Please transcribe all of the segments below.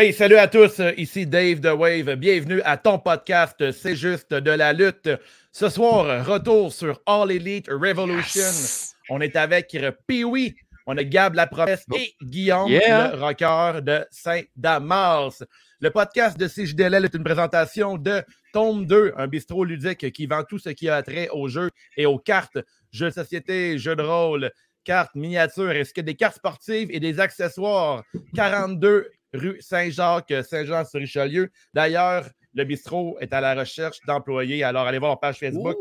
Hey, salut à tous, ici Dave The Wave. Bienvenue à ton podcast C'est juste de la lutte. Ce soir, retour sur All Elite Revolution. On est avec Pee-Wee, on a Gab La Promesse et Guillaume, le rocker de Saint-Damas. Le podcast de CJDL est une présentation de Tome 2, un bistrot ludique qui vend tout ce qui a trait aux jeux et aux cartes, jeux de société, jeux de rôle, cartes, miniatures, ainsi que des cartes sportives et des accessoires? 42 rue Saint-Jacques, Saint-Jean-sur-Richelieu. D'ailleurs, le bistrot est à la recherche d'employés. Alors, allez voir leur page Facebook.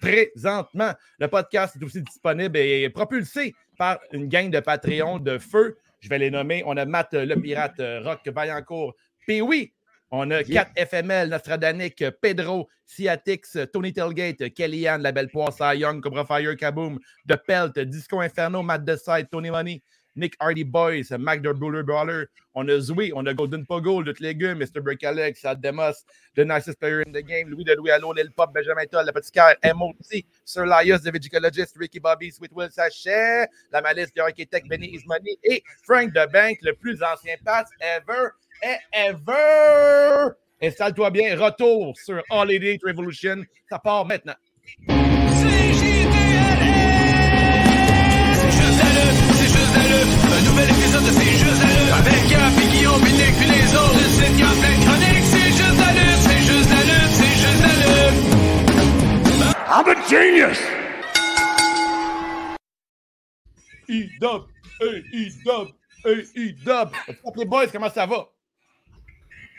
Présentement, le podcast est aussi disponible et propulsé par une gang de Patreon de feu. Je vais les nommer. On a Matt le pirate, Rock Vaillancourt, oui, on a 4 FML, Nostradanic, Pedro, Ciatix, Tony Tailgate, Kellyanne, La Belle Poire, Young, Cobra Fire, Kaboom, The Pelt, Disco Inferno, Matt Decide, Tony Money, Nick Hardy Boys, Mac the Buller Brawler. On a Zoé, on a Golden Pogo, Lutte Légumes, Mr. Brick Alex, Demos, The Nicest Player in the Game, Louis de Louis Allo, Lil Pop, Benjamin Toll, Le Petit Cœur, MOT, Sir Laius, The Vigicologist, Ricky Bobby, Sweet Will Sachet, La Malice, The Architect, Benny Is Money et Frank the Bank, le plus ancien pass ever et ever. Installe-toi bien, retour sur All Revolution. Ça part maintenant. I'm a genius! E-Dub, hey, E-Dub, hey, E-Dub. les boys, comment ça va?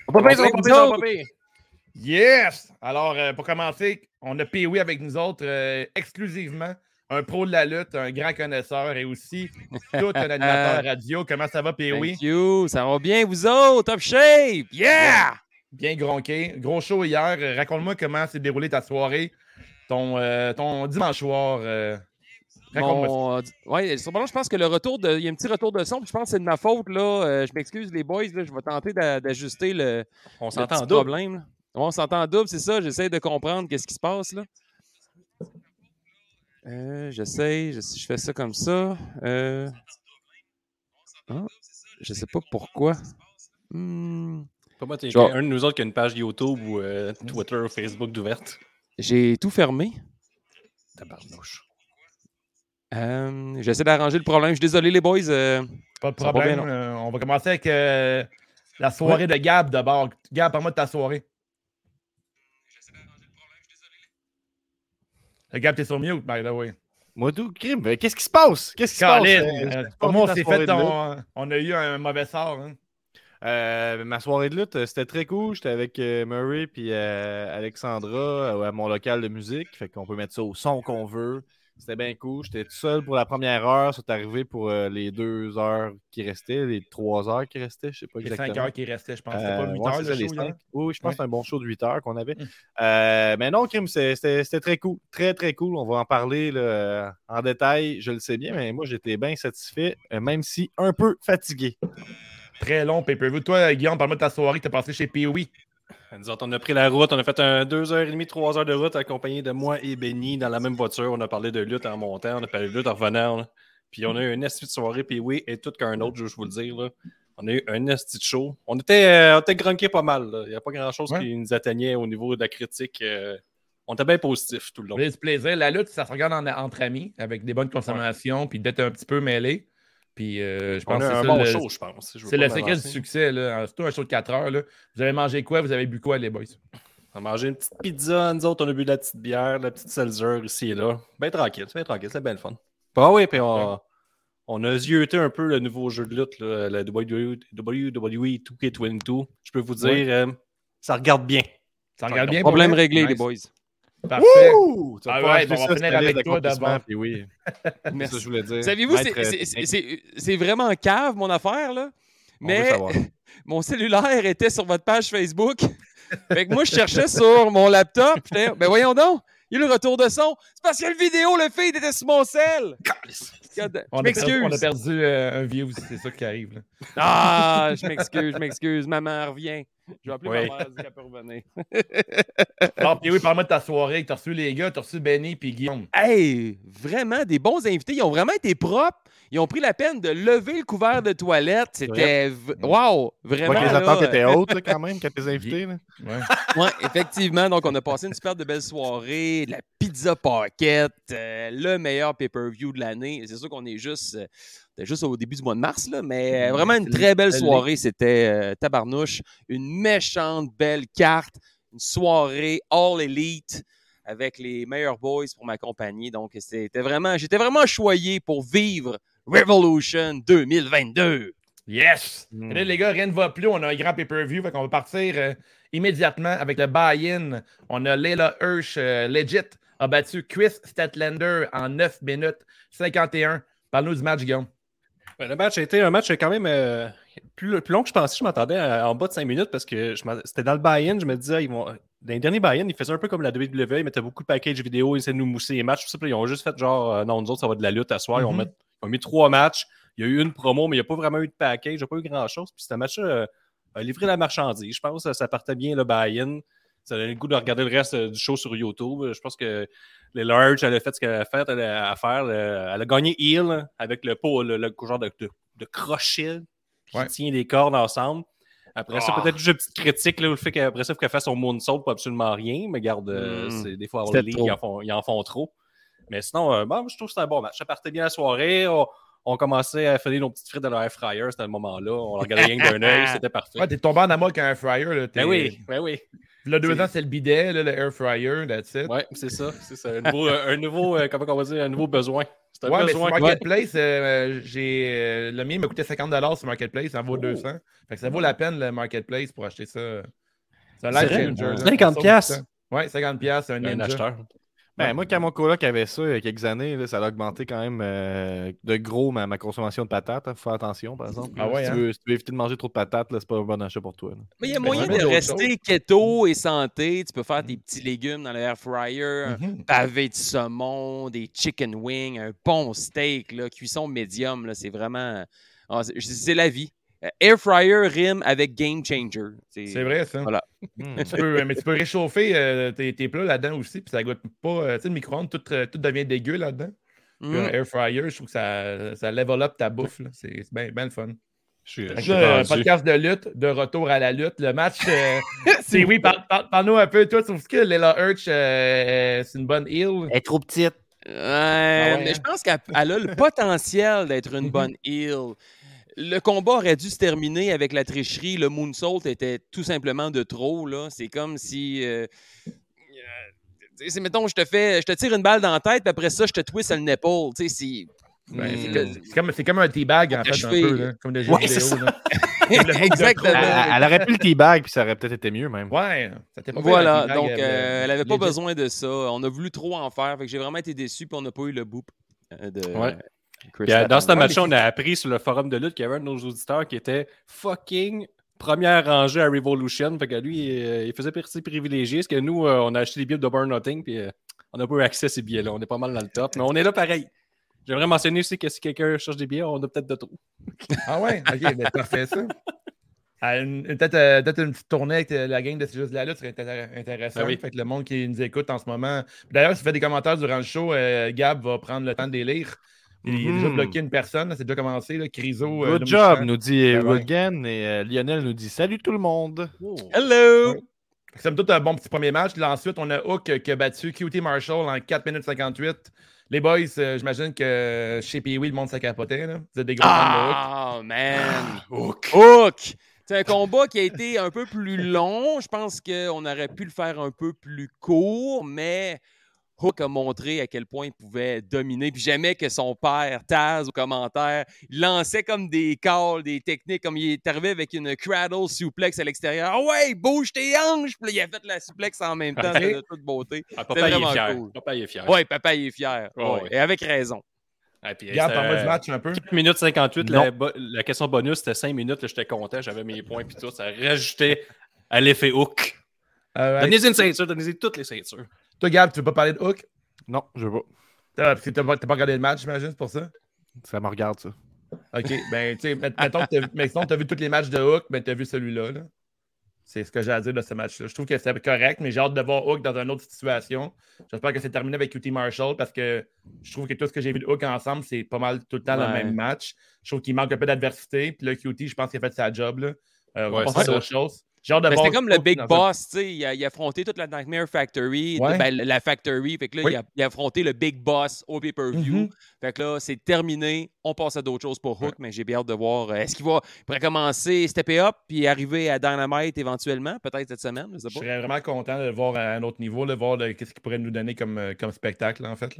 On peut pas ça va pas Yes! Alors, euh, pour commencer, on a Pee-Wee avec nous autres euh, exclusivement un pro de la lutte, un grand connaisseur et aussi tout un animateur radio. Comment ça va, Pee-Wee? Thank you. Ça va bien, vous autres? Top shape! Yeah! Bien, gronqué. Gros show hier. Raconte-moi comment s'est déroulée ta soirée, ton, euh, ton dimanche soir. Euh, Mon, ouais, je pense que le retour de. Il y a un petit retour de son, je pense que c'est de ma faute. Là. Euh, je m'excuse, les boys. Là, je vais tenter d'ajuster le, on s'entend problème. on s'entend double, c'est ça. J'essaie de comprendre qu'est-ce qui se passe. là. Euh, J'essaie, je, je, fais ça comme ça. Euh... Ah, je sais pas pourquoi. Hmm. Pas moi, t'es un de nous autres qui a une page YouTube ou euh, Twitter ou Facebook d'ouverte. J'ai tout fermé. Tabarnouche. Euh, J'essaie d'arranger le problème. Je suis désolé, les boys. Euh, pas de problème. Euh, on va commencer avec euh, la soirée de Gab d'abord. Gab, parle-moi de ta soirée. Regarde, t'es sur mute, by the way. Moi, tout, crime. Qu'est-ce qui se passe? Qu'est-ce qui se passe? Euh, on s'est fait On a eu un mauvais sort. Hein. Euh, ma soirée de lutte, c'était très cool. J'étais avec euh, Murray puis Alexandra à mon local de musique. Fait qu'on peut mettre ça au son qu'on veut. C'était bien cool. J'étais tout seul pour la première heure. C'est arrivé pour euh, les deux heures qui restaient, les trois heures qui restaient. Je sais pas exactement. Les cinq heures qui restaient, je pense. C'était pas 8 euh, heures le show, Oui, je pense que c'est un bon show de 8 heures qu'on avait. Mm. Euh, mais non, Kim, c'était très cool. Très, très cool. On va en parler en détail. Je le sais bien, mais moi, j'étais bien satisfait, même si un peu fatigué. Très long pay-per-view. Toi, Guillaume, parle-moi de ta soirée que tu as passée chez POE. Nous autres, on a pris la route, on a fait un 2h30, 3 heures de route accompagné de moi et Benny dans la même voiture. On a parlé de lutte en montant, on a parlé de lutte en revenant. Puis on a eu une esti de soirée, puis oui, et tout qu'un autre, je vous le dire. Là. On a eu un esti de show. On était, euh, on pas mal. Il n'y a pas grand-chose qui nous atteignait au niveau de la critique. Euh, on était bien positif tout le long. C'est plaisir. La lutte, ça se regarde entre amis, avec des bonnes consommations, puis d'être un petit peu mêlé. Puis euh, je pense que c'est un bon le, show, je pense. C'est le secret du succès. Là. Surtout un show de 4 heures. Là. Vous avez mangé quoi? Vous avez bu quoi, les boys? On a mangé une petite pizza, nous autres, on a bu de la petite bière, de la petite seltzer ici et là. Bien tranquille, c'est bien tranquille, c'est bien le fun. Ah oui, puis on, on a zioté un peu le nouveau jeu de lutte, là, le WWE 2K22. Je peux vous dire, euh, ça regarde bien. Ça regarde bien. Problème réglé, les boys. Parfait. Ah ouais, on va finir avec toi d'abord. Oui. Merci. Ça, je voulais dire. Savez-vous, c'est vraiment cave, mon affaire, là? Mais mon cellulaire était sur votre page Facebook. fait que moi, je cherchais sur mon laptop. Ben voyons donc, il y a le retour de son. C'est parce que la vidéo, le feed était sur mon sel. On a perdu, on a perdu euh, un vieux, c'est ça qui arrive. Là. Ah, je m'excuse, je m'excuse. Maman revient. Je vais appeler oui. ma mère, qu'elle peut revenir. Alors, puis oui, parle-moi de ta soirée. T'as reçu les gars, t'as reçu Benny puis Guillaume. Hey, vraiment, des bons invités. Ils ont vraiment été propres. Ils ont pris la peine de lever le couvert de toilette. C'était. Wow! Vraiment. les attentes étaient hautes quand même quand les invités. Oui, ouais, effectivement. Donc, on a passé une super de belle soirée, de la pizza pocket, euh, le meilleur pay-per-view de l'année. C'est sûr qu'on est juste. Euh, juste au début du mois de mars, là, mais vraiment une très belle soirée. C'était tabarnouche. Une méchante belle carte. Une soirée all elite avec les meilleurs boys pour m'accompagner. Donc, c'était vraiment, j'étais vraiment choyé pour vivre Revolution 2022. Yes! Hmm. les gars, rien ne va plus. On a un grand pay-per-view. On va partir euh, immédiatement avec le buy-in. On a Leila Hirsch, euh, legit, a battu Chris Statlander en 9 minutes 51. Parle-nous du match, Guillaume. Ben, le match a été un match quand même euh, plus, plus, long que je pensais. Je m'attendais en bas de 5 minutes parce que c'était dans le buy-in. Je me disais, ils vont, dans les derniers buy-in, ils faisaient un peu comme la WWE. Ils mettaient beaucoup de packages vidéo, ils essayaient de nous mousser les matchs. Tout ils ont juste fait genre, euh, non, nous autres, ça va de la lutte à soir. ils, ont mis, trois matchs. Il y a eu une promo, mais il n'y a pas vraiment eu de package. Il n'y a pas eu grand-chose. Puis c'était un match euh, a livré la marchandise. Je pense que ça partait bien le buy-in. Ça donnait le goût de regarder le reste euh, du show sur YouTube. Je pense que les Large, elle a fait ce qu'elle a fait à faire. Elle a gagné Heal avec le pot, le, genre de, de, crochet qui tient les cordes ensemble. Après ça, ah. peut-être juste une petite critique, là, le fait qu'après ça, il faut qu'elle fasse son moonsault pour absolument rien. Mais garde, c'est des fois, ils en, font, ils en font trop. Mais sinon, euh, bon, je trouve que c'était un bon match. Ça partait bien la soirée. On, commençait à faire nos petites frites dans le air fryer. C'était le moment-là. On regardait rien d'un œil. C'était parfait. Ouais, t'es tombé en amour avec un air fryer. Là, ben oui, ben oui. Le deux ans, c'est le bidet, le air fryer, that's it. Ouais, c'est ça. C'est ça. Un nouveau, un nouveau euh, comment on va dire, un nouveau besoin. C'est un ouais, besoin. Mais sur Marketplace, euh, j'ai, euh, le mien m'a coûté 50$ sur Marketplace, ça en vaut 200. Fait que ça vaut la peine, le Marketplace, pour acheter ça. C'est un life changer. 50$. Ouais, 50$, c'est un, un acheteur. Ben, moi, quand mon coloc avait ça il y a quelques années, ça a augmenté quand même euh, de gros ma, consommation de patates. Il hein. faut faire attention, par exemple. Ah ouais, si, tu hein? veux, si, tu veux, éviter de manger trop de patates, c'est pas un bon achat pour toi. Mais il y a ben, moyen de rester keto et santé. Tu peux faire des petits légumes dans le air fryer, un mm-hmm. pavé de saumon, des chicken wings, un bon steak, là, cuisson médium. C'est vraiment. Ah, c'est la vie. Euh, air fryer rime avec game changer. C'est vrai, ça. Voilà. Hmm. tu peux, mais tu peux réchauffer euh, tes, tes, plats là-dedans aussi, puis ça goûte pas. Euh, tu sais, le micro-ondes, tout, tout, devient dégueu là-dedans. Mm. air fryer, je trouve que ça, ça level up ta bouffe. C'est bien, bien le fun. Je suis, un podcast de lutte, de retour à la lutte. Le match, c'est oui, parle-nous un peu. Toi, tu trouves que Lela Hurch, c'est une bonne heal? Elle est trop petite. Ah mais hein? je pense qu'elle a le potentiel d'être une bonne heal le combat aurait dû se terminer avec la tricherie. Le moonsault était tout simplement de trop. C'est comme si. Euh, euh, c'est, mettons, je te fais, je te tire une balle dans la tête, puis après ça, je te twist le nipple. C'est, c'est, comme, c'est comme un teabag, en fait, un peu, comme des jeux vidéo. Exactement. Elle, aurait pu le teabag, puis ça aurait peut-être été mieux, même. Ouais, ça pas Voilà, donc euh, elle n'avait pas besoin de ça. On a voulu trop en faire, fait que j'ai vraiment été déçu, puis on n'a pas eu le boop de, ouais dans ce match on a appris sur le forum de lutte qu'il y avait un de nos auditeurs qui était fucking première rangée à Revolution. Fait que lui, euh, il faisait partie privilégiée. Parce que nous, euh, on a acheté des billets de Burn Nothing, puis euh, on n'a pas eu accès à ces billets-là. On est pas mal dans le top. Mais on est là pareil. J'aimerais mentionner aussi que si quelqu'un cherche des billets, on a peut-être de trop. Ah ouais? Ok, ben, parfait ça. Peut-être une petite tournée avec la gang de C'est juste de la lutte serait intéressant. Ben fait que le monde qui nous écoute en ce moment. D'ailleurs, si vous faites des commentaires durant le show, Gab va prendre le temps de les lire. Il a déjà mhm. bloqué une personne, c'est déjà commencé. Là, Criso. Euh, Good job, nous dit Rugen et euh, Lionel nous dit Salut tout le monde. Oh. Hello. C'est tout un bon petit premier match. ensuite, on a Hook qui a battu QT Marshall en 4 minutes 58. Les boys, euh, j'imagine que chez Pee-Wee, le monde s'est capoté. Là. Vous êtes des gros fans de Hook. Oh, man. Hook. Hook. C'est un combat qui a été un peu plus long. Je pense qu'on aurait pu le faire un peu plus court, mais Hook a montré à quel point il pouvait dominer. Puis jamais que son père, Taz, au commentaire, lançait comme des calls, des techniques, comme il est arrivé avec une cradle suplex à l'extérieur. Ah ouais, bouge tes hanches! Puis il a fait la suplex en même temps, de toute beauté. Ah, papa, il est fier. papa, il est fier. Oui, papa, il est fier. Et avec raison. Ah, puis, Regarde, parle du match un peu. 4 minutes 58, la, question bonus, c'était 5 minutes. J'étais content, j'avais mes points, puis tout. Ça rajoutait à l'effet hook. Donnez-y une ceinture, donnez-y toutes les ceintures. Toi, Gab, tu veux pas parler de Hook? Non, je veux pas. Ah, parce que t'as pas, pas regardé le match, j'imagine, c'est pour ça? Ça me regarde, ça. OK, ben, tu sais, mettons que t'as, mais sinon, t'as vu tous les matchs de Hook, ben, t'as vu celui-là, là. C'est ce que j'ai à dire de ce match-là. Je trouve que c'est correct, mais j'ai hâte de voir Hook dans une autre situation. J'espère que c'est terminé avec QT Marshall parce que je trouve que tout ce que j'ai vu de Hook ensemble, c'est pas mal tout le temps le même match. Je trouve qu'il manque un peu d'adversité. Puis là, QT, je pense qu'il a fait sa job. Là. Euh, on va passer à autre chose. C'était comme le Big Boss, tu sais. Il, a affronté toute la Nightmare Factory, ben, la Factory. Fait que là, il, a, affronté le Big Boss au pay-per-view. Mm-hmm. Fait que là, c'est terminé. On passe à d'autres choses pour Hook, mais j'ai bien hâte de voir. Euh, est-ce qu'il va pourrait commencer stepper up puis arriver à Dynamite éventuellement, peut-être cette semaine? Je, serais vraiment content de le voir à un autre niveau, de voir qu'est-ce qu'il pourrait nous donner comme, euh, comme spectacle, en fait.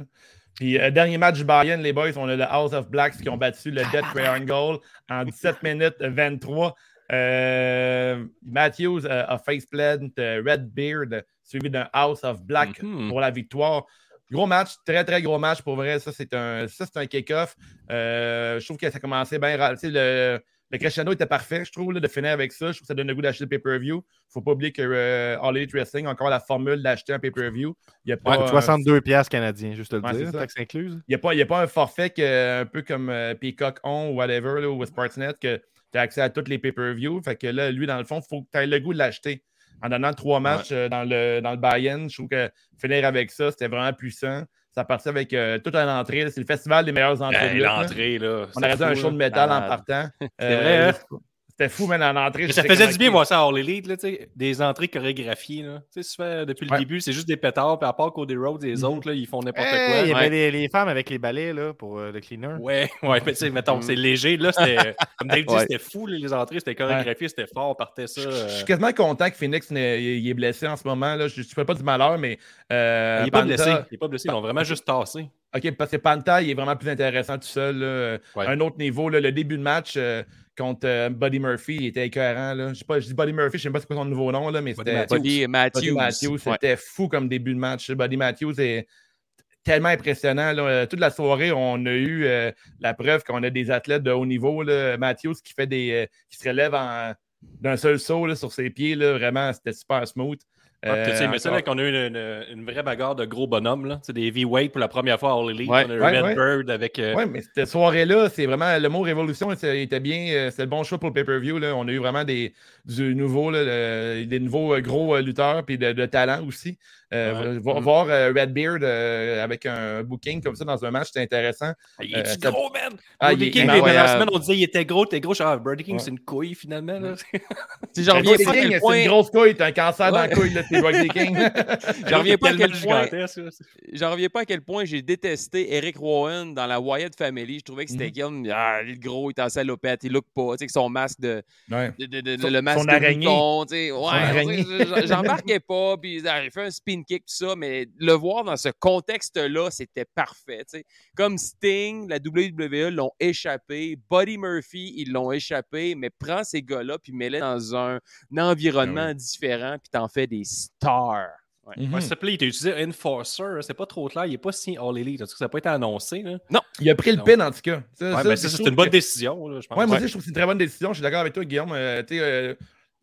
Puis, euh, dernier match du Bayern, les boys, on a le House of Blacks qui ont battu le Death Triangle en 17 minutes 23. Euh, Matthews euh, a faceplant euh, Red Beard, suivi d'un House of Black mhm. pour la victoire. Gros match, très très gros match pour vrai. Ça, c'est un, un kick-off. je trouve que ça a commencé bien. Le, le crescendo était parfait, je trouve, de finir avec ça. Je trouve que ça donne le goût d'acheter le pay-per-view. Il ne faut pas oublier que All Elite Wrestling a encore la formule d'acheter un pay-per-view. Il y a pas, 62 pièces canadiens, juste le dire, taxe incluse. Il n'y a, pas un forfait que, un peu comme Peacock On ou whatever, là, ou Sportsnet, que tu as accès à tous les pay-per-views. Fait que là, lui, dans le fond, il faut que tu aies le goût de l'acheter. En donnant trois matchs euh, dans le, dans le buy-in, je trouve que finir avec ça, c'était vraiment puissant. Ça partait avec euh, toute une entrée. C'est le festival des meilleures entrées. L'entrée, là. On aurait dit un show de métal en partant. C'est vrai, euh, hein? C'était fou, mais en entrée. ça faisait du bien voir ça à All Elite, là, des entrées chorégraphiées. Là. Fait, depuis le début, c'est juste des pétards, puis à part Cody Rhodes et les mhm. autres, là, ils font n'importe quoi. Il y avait les, femmes avec les balais là, pour euh, le cleaner. Ouais, ouais, mais tu sais, mettons, c'est léger. Là, c'était, comme Dave dit, c'était fou, les entrées, c'était chorégraphié, c'était fort, on partait ça. Je suis quasiment content que Phoenix il est blessé en ce moment. Là. Je ne fais pas du malheur, mais. Euh, il n'est pas blessé. Il n'est pas blessé, ils l'ont vraiment juste tassé. OK, parce que Panta, il est vraiment plus intéressant tout seul. Un autre niveau, le début de match. Euh, contre euh, Buddy Murphy. Il était écœurant. Là. Je, sais pas, je dis Buddy Murphy, je ne sais pas c'est quoi son nouveau nom, là, mais c'était. Buddy Matthews. Matthews. C'était fou comme début de match. Buddy Matthews est tellement impressionnant. Là. Toute la soirée, on a eu euh, la preuve qu'on a des athlètes de haut niveau. Là. Matthews qui fait des. Euh, qui se relève d'un seul saut là, sur ses pieds. Là. Vraiment, c'était super smooth. Euh, mais c'est là qu'on a eu une, vraie bagarre de gros bonhommes. Là. C'est des heavyweight pour la première fois à All Elite. Ouais, on a eu Red Bird avec. Euh, oui, mais cette soirée-là, c'est vraiment. Le mot révolution était bien. Euh, c'est le bon choix pour le pay-per-view. On a eu vraiment des, du nouveau, là, des nouveaux gros lutteurs puis de, de talent aussi. Euh, mm. Voir euh, Redbeard euh, avec un booking comme ça dans un match, c'était intéressant. Ah, il est gros, man! Ah, Brody King, dernières semaines, on disait qu'il était gros, t'es gros. Genre, Brody King, c'est une couille finalement. Là. Si j'en reviens pas quel point... C'est une grosse couille, t'as un cancer dans la couille, là, t'es Brody King. j'en reviens pas à quel point... J'en reviens pas à quel point j'ai détesté Eric Rowan dans la Wyatt Family. Je trouvais que c'était mm. ah, il est gros, il est en salopette, il look pas, tu sais, que son masque de... Le masque de bouton, tu sais. Ouais, j'embarquais pas, puis il fait un spin kick, tout ça, mais le voir dans ce contexte-là, c'était parfait. Comme Sting, la WWE l'ont échappé, Buddy Murphy, ils l'ont échappé, mais prends ces gars-là puis mets-les dans un, environnement ben différent puis t'en fais des stars. Ouais. Mm -hmm. S'il te plaît, il t'a utilisé Enforcer, c'est pas trop clair, il n'est pas si All Elite, ça n'a pas été annoncé. Là. Non, il a pris le pin en tout cas. Ouais, ça, c'est une bonne décision. Là, je pense. Ouais, moi aussi, je trouve que c'est une très bonne décision. Je suis d'accord avec toi, Guillaume. Euh, euh,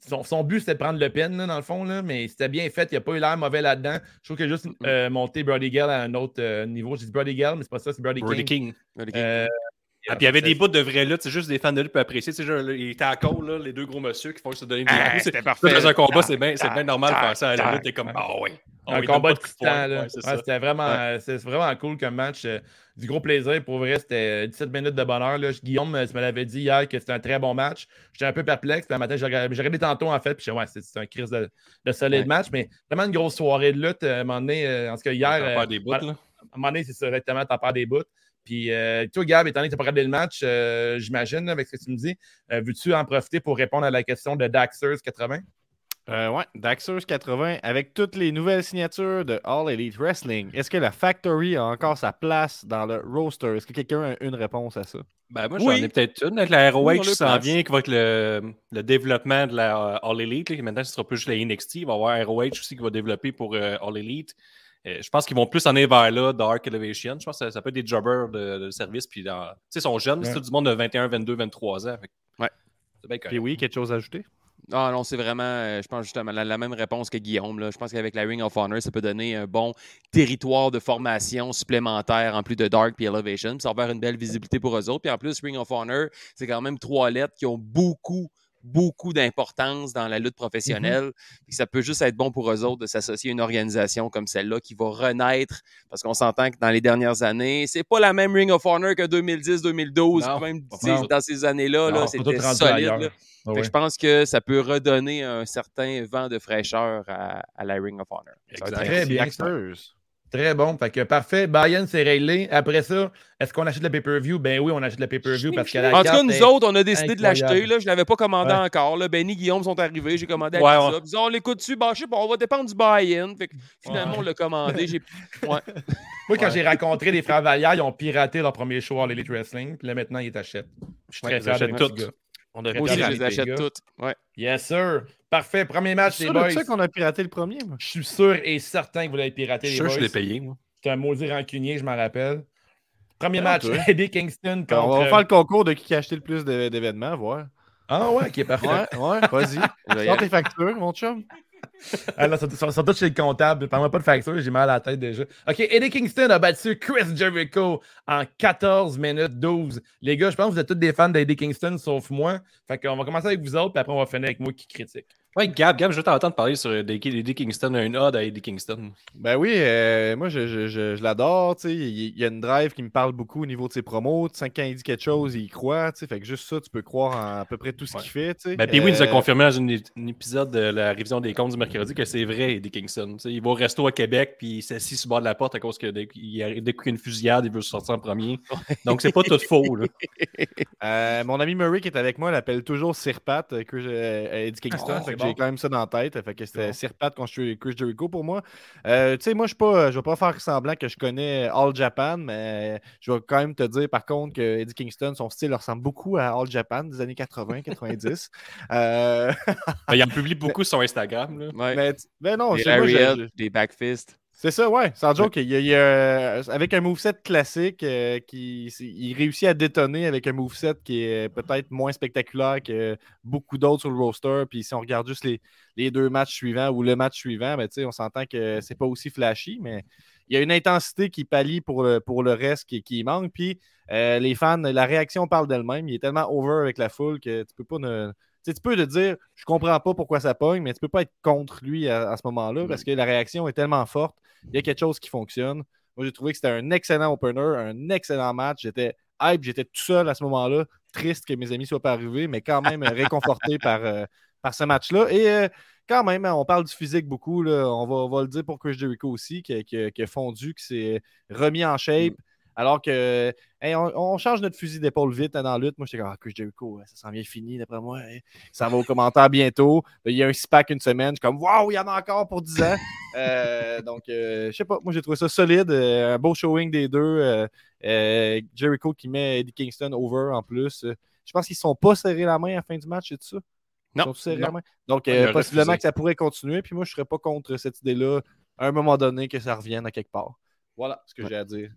son, but, c'était de prendre le pin, dans le fond, là, mais c'était bien fait. Il n'a pas eu l'air mauvais là-dedans. Je trouve a juste euh, monté Brody Gale à un autre euh, niveau. J'ai dit Brody Gale, mais c'est pas ça, c'est Brody, Brody King. King. Euh, ah, puis il y avait des bouts de vraie lutte, c'est juste des fans de lutte peuvent apprécier. Tu sais, il était à cause, là, les deux gros monsieur qui font se donner des ah, C'était parfait. Dans un combat, c'est bien, bien normal de ça à la lutte. T'es comme, ah un combat de titan, là. c'était vraiment, vraiment cool comme match. Euh, du gros plaisir. Pour vrai, c'était 17 minutes de bonheur. Là. Guillaume, tu me l'avais dit hier que c'était un très bon match. J'étais un peu perplexe. Puis, un matin, j'ai regardé tantôt, en fait. Puis, ouais, c'est un crise de, de solide match. Mais vraiment une grosse soirée de lutte. À un moment donné, euh, en ce cas, hier. T'as des bouts, là. À un moment donné, c'est ça, exactement. Pas des bouts. Puis, euh, toi, Gab, étant donné que tu n'as pas regardé le match, euh, j'imagine, avec ce que tu me dis, euh, veux-tu en profiter pour répondre à la question de Daxers 80? Euh, ouais, Daxers 80, avec toutes les nouvelles signatures de All Elite Wrestling, est-ce que la Factory a encore sa place dans le roster? Est-ce que quelqu'un a une réponse à ça? Ben, moi, j'en ai peut-être une. Avec la ROH qui s'en vient, qui va être le, le développement de la All Elite. maintenant, ce sera plus juste la NXT. Il va y avoir ROH aussi qui va développer pour All Elite. Euh, je pense qu'ils vont plus en aller vers là, Dark Elevation. Je pense que ça, peut être des jobbers de, service. Puis, tu sais, ils sont jeunes, c'est tout du monde de 21, 22, 23 ans. Ouais. Puis oui, quelque chose à ajouter? Ah non, c'est vraiment, euh, je pense justement, la, même réponse que Guillaume. Là. Je pense qu'avec la Ring of Honor, ça peut donner un bon territoire de formation supplémentaire en plus de Dark et Elevation. ça va faire une belle visibilité pour eux autres. Puis en plus, Ring of Honor, c'est quand même trois lettres qui ont beaucoup beaucoup d'importance dans la lutte mm-hmm. professionnelle. Ça peut juste être bon pour eux autres de s'associer à une organisation comme celle-là qui va renaître parce qu'on s'entend que dans les dernières années, c'est pas la même Ring of Honor que 2010-2012. Même dans ces années-là, -là, c'était solide. Ah je pense que ça peut redonner un certain vent de fraîcheur à, la Ring of Honor. Très bien. Très bon. Fait que parfait. Bayern, c'est réglé. Après ça, est-ce qu'on achète le pay-per-view? Ben oui, on achète le pay-per-view parce que la En tout cas, nous autres, on a décidé de l'acheter. Je ne l'avais pas commandé encore. Là. Benny, Guillaume sont arrivés. J'ai commandé à ouais, Ils ont on l'écoute dessus. Bah, je sais pas, on va dépendre du buy-in. finalement, on l'a commandé. Moi, quand j'ai rencontré les frères Vallière, ils ont piraté leur premier show à l'Elite Wrestling. Puis là, maintenant, ils t'achètent. Je suis très fier de tout. On a Moi je les achète toutes. Ouais. Yes, sir. Parfait. Premier match, les boys. C'est ça qu'on a piraté le premier. Moi. Je suis sûr et certain que vous l'avez piraté, les boys. Je suis sûr que je l'ai payé, moi. C'est un maudit rancunier, je m'en rappelle. Premier ah, match, Eddie Kingston contre... On va faire le concours de qui a acheté le plus d'événements, voir. Ah ouais, qui est parfait. Ouais, ouais vas-y. Sors tes factures, mon chum. Ah là, sont tous chez le comptable. Parle-moi pas de facture, j'ai mal à la tête déjà. OK, Eddie Kingston a battu Chris Jericho en 14 minutes 12. Les gars, je pense que vous êtes tous des fans d'Eddie Kingston, sauf moi. Fait qu'on va commencer avec vous autres, puis après on va finir avec moi qui critique. Ouais, Gab, Gab, je vais t'entendre parler sur Eddie Kingston, un odd à Eddie Kingston. Ben oui, euh, moi je, je, je, l'adore. Il, il y a une drive qui me parle beaucoup au niveau de ses promos. Cinq ans, il dit quelque chose, il y croit. Fait que juste ça, tu peux croire en à peu près tout ce qu'il fait. Ben, puis oui, il nous a euh, confirmé dans un épisode de la révision des comptes du mercredi que c'est vrai, Eddie Kingston. il va au resto à Québec, puis il s'assit sur le bord de la porte à cause qu'il a découvert une fusillade, il veut sortir en premier. Donc c'est pas tout faux. Là. Euh, mon ami Murray qui est avec moi l'appelle toujours Sirpat, Eddie Kingston. Ah, j'ai quand même ça dans la tête. Fait que c'était Sirpat contre Chris Jericho pour moi. Euh, tu sais, moi, je ne vais pas faire semblant que je connais All Japan, mais je vais quand même te dire par contre que Eddie Kingston, son style ressemble beaucoup à All Japan des années 80-90. euh... Ben, il en publie beaucoup sur Instagram. Là. Mais, non, des des backfists. C'est ça, ouais. Sans joke, il, y a, avec un moveset classique, euh, qui, il réussit à détonner avec un moveset qui est peut-être moins spectaculaire que beaucoup d'autres sur le roster. Puis si on regarde juste les, les deux matchs suivants ou le match suivant, ben, on s'entend que c'est pas aussi flashy, mais il y a une intensité qui pallie pour le, pour le reste qui, qui manque. Puis euh, les fans, la réaction parle d'elle-même. Il est tellement over avec la foule que tu peux pas ne tu peux te dire, je comprends pas pourquoi ça pogne, mais tu peux pas être contre lui à, ce moment-là parce que la réaction est tellement forte. Il y a quelque chose qui fonctionne. Moi, j'ai trouvé que c'était un excellent opener, un excellent match. J'étais hype, j'étais tout seul à ce moment-là. Triste que mes amis ne soient pas arrivés, mais quand même réconforté par, euh, par ce match-là. Et euh, quand même, hein, on parle du physique beaucoup. On, va, on, va, le dire pour Chris Jericho aussi, qui, qui a fondu, qui s'est remis en shape. Alors que on, change notre fusil d'épaule vite hein, dans la lutte. Moi, j'étais comme, ah, Chris Jericho, ça s'en vient fini, d'après moi. Hein. Ça va au commentaire bientôt. Il y a un six-pack une semaine. Je suis comme, waouh, il y en a encore pour 10 ans. Euh, donc, euh, je sais pas, moi, j'ai trouvé ça solide. Euh, un beau showing des deux. Jericho qui met Eddie Kingston over en plus. je pense qu'ils ne sont pas serrés la main à la fin du match, c'est ça? Ils non. Sont serrés la main? Donc, possiblement que ça pourrait continuer. Puis moi, je ne serais pas contre cette idée-là à un moment donné que ça revienne à quelque part. Voilà ce que j'ai à dire.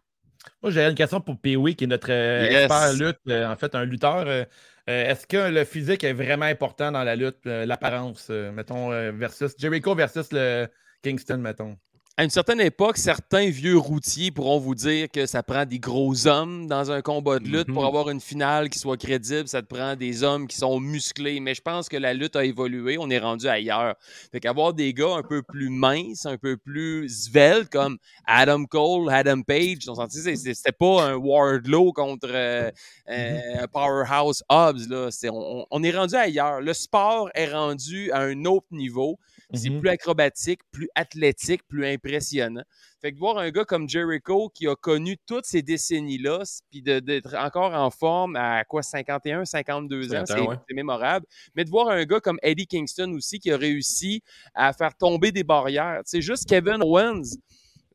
Moi, j'ai une question pour Pee-Wee, qui est notre euh, expert lutte, euh, en fait, un lutteur. Euh, est-ce que le physique est vraiment important dans la lutte, l'apparence, mettons, versus Jericho versus le Kingston, mettons? À une certaine époque, certains vieux routiers pourront vous dire que ça prend des gros hommes dans un combat de lutte pour mhm. avoir une finale qui soit crédible. Ça te prend des hommes qui sont musclés. Mais je pense que la lutte a évolué. On est rendu ailleurs. Fait qu'avoir des gars un peu plus minces, un peu plus sveltes comme Adam Cole, Adam Page, c'était pas un Wardlow contre euh, euh, mhm. un Powerhouse Hobbs. Là. on, on est rendu ailleurs. Le sport est rendu à un autre niveau. C'est mmh plus acrobatique, plus athlétique, plus impressionnant. Fait que voir un gars comme Jericho qui a connu toutes ces décennies-là, puis d'être encore en forme à quoi, 51, 52 ans, c'est mémorable. Mais de voir un gars comme Eddie Kingston aussi qui a réussi à faire tomber des barrières. C'est juste Kevin Owens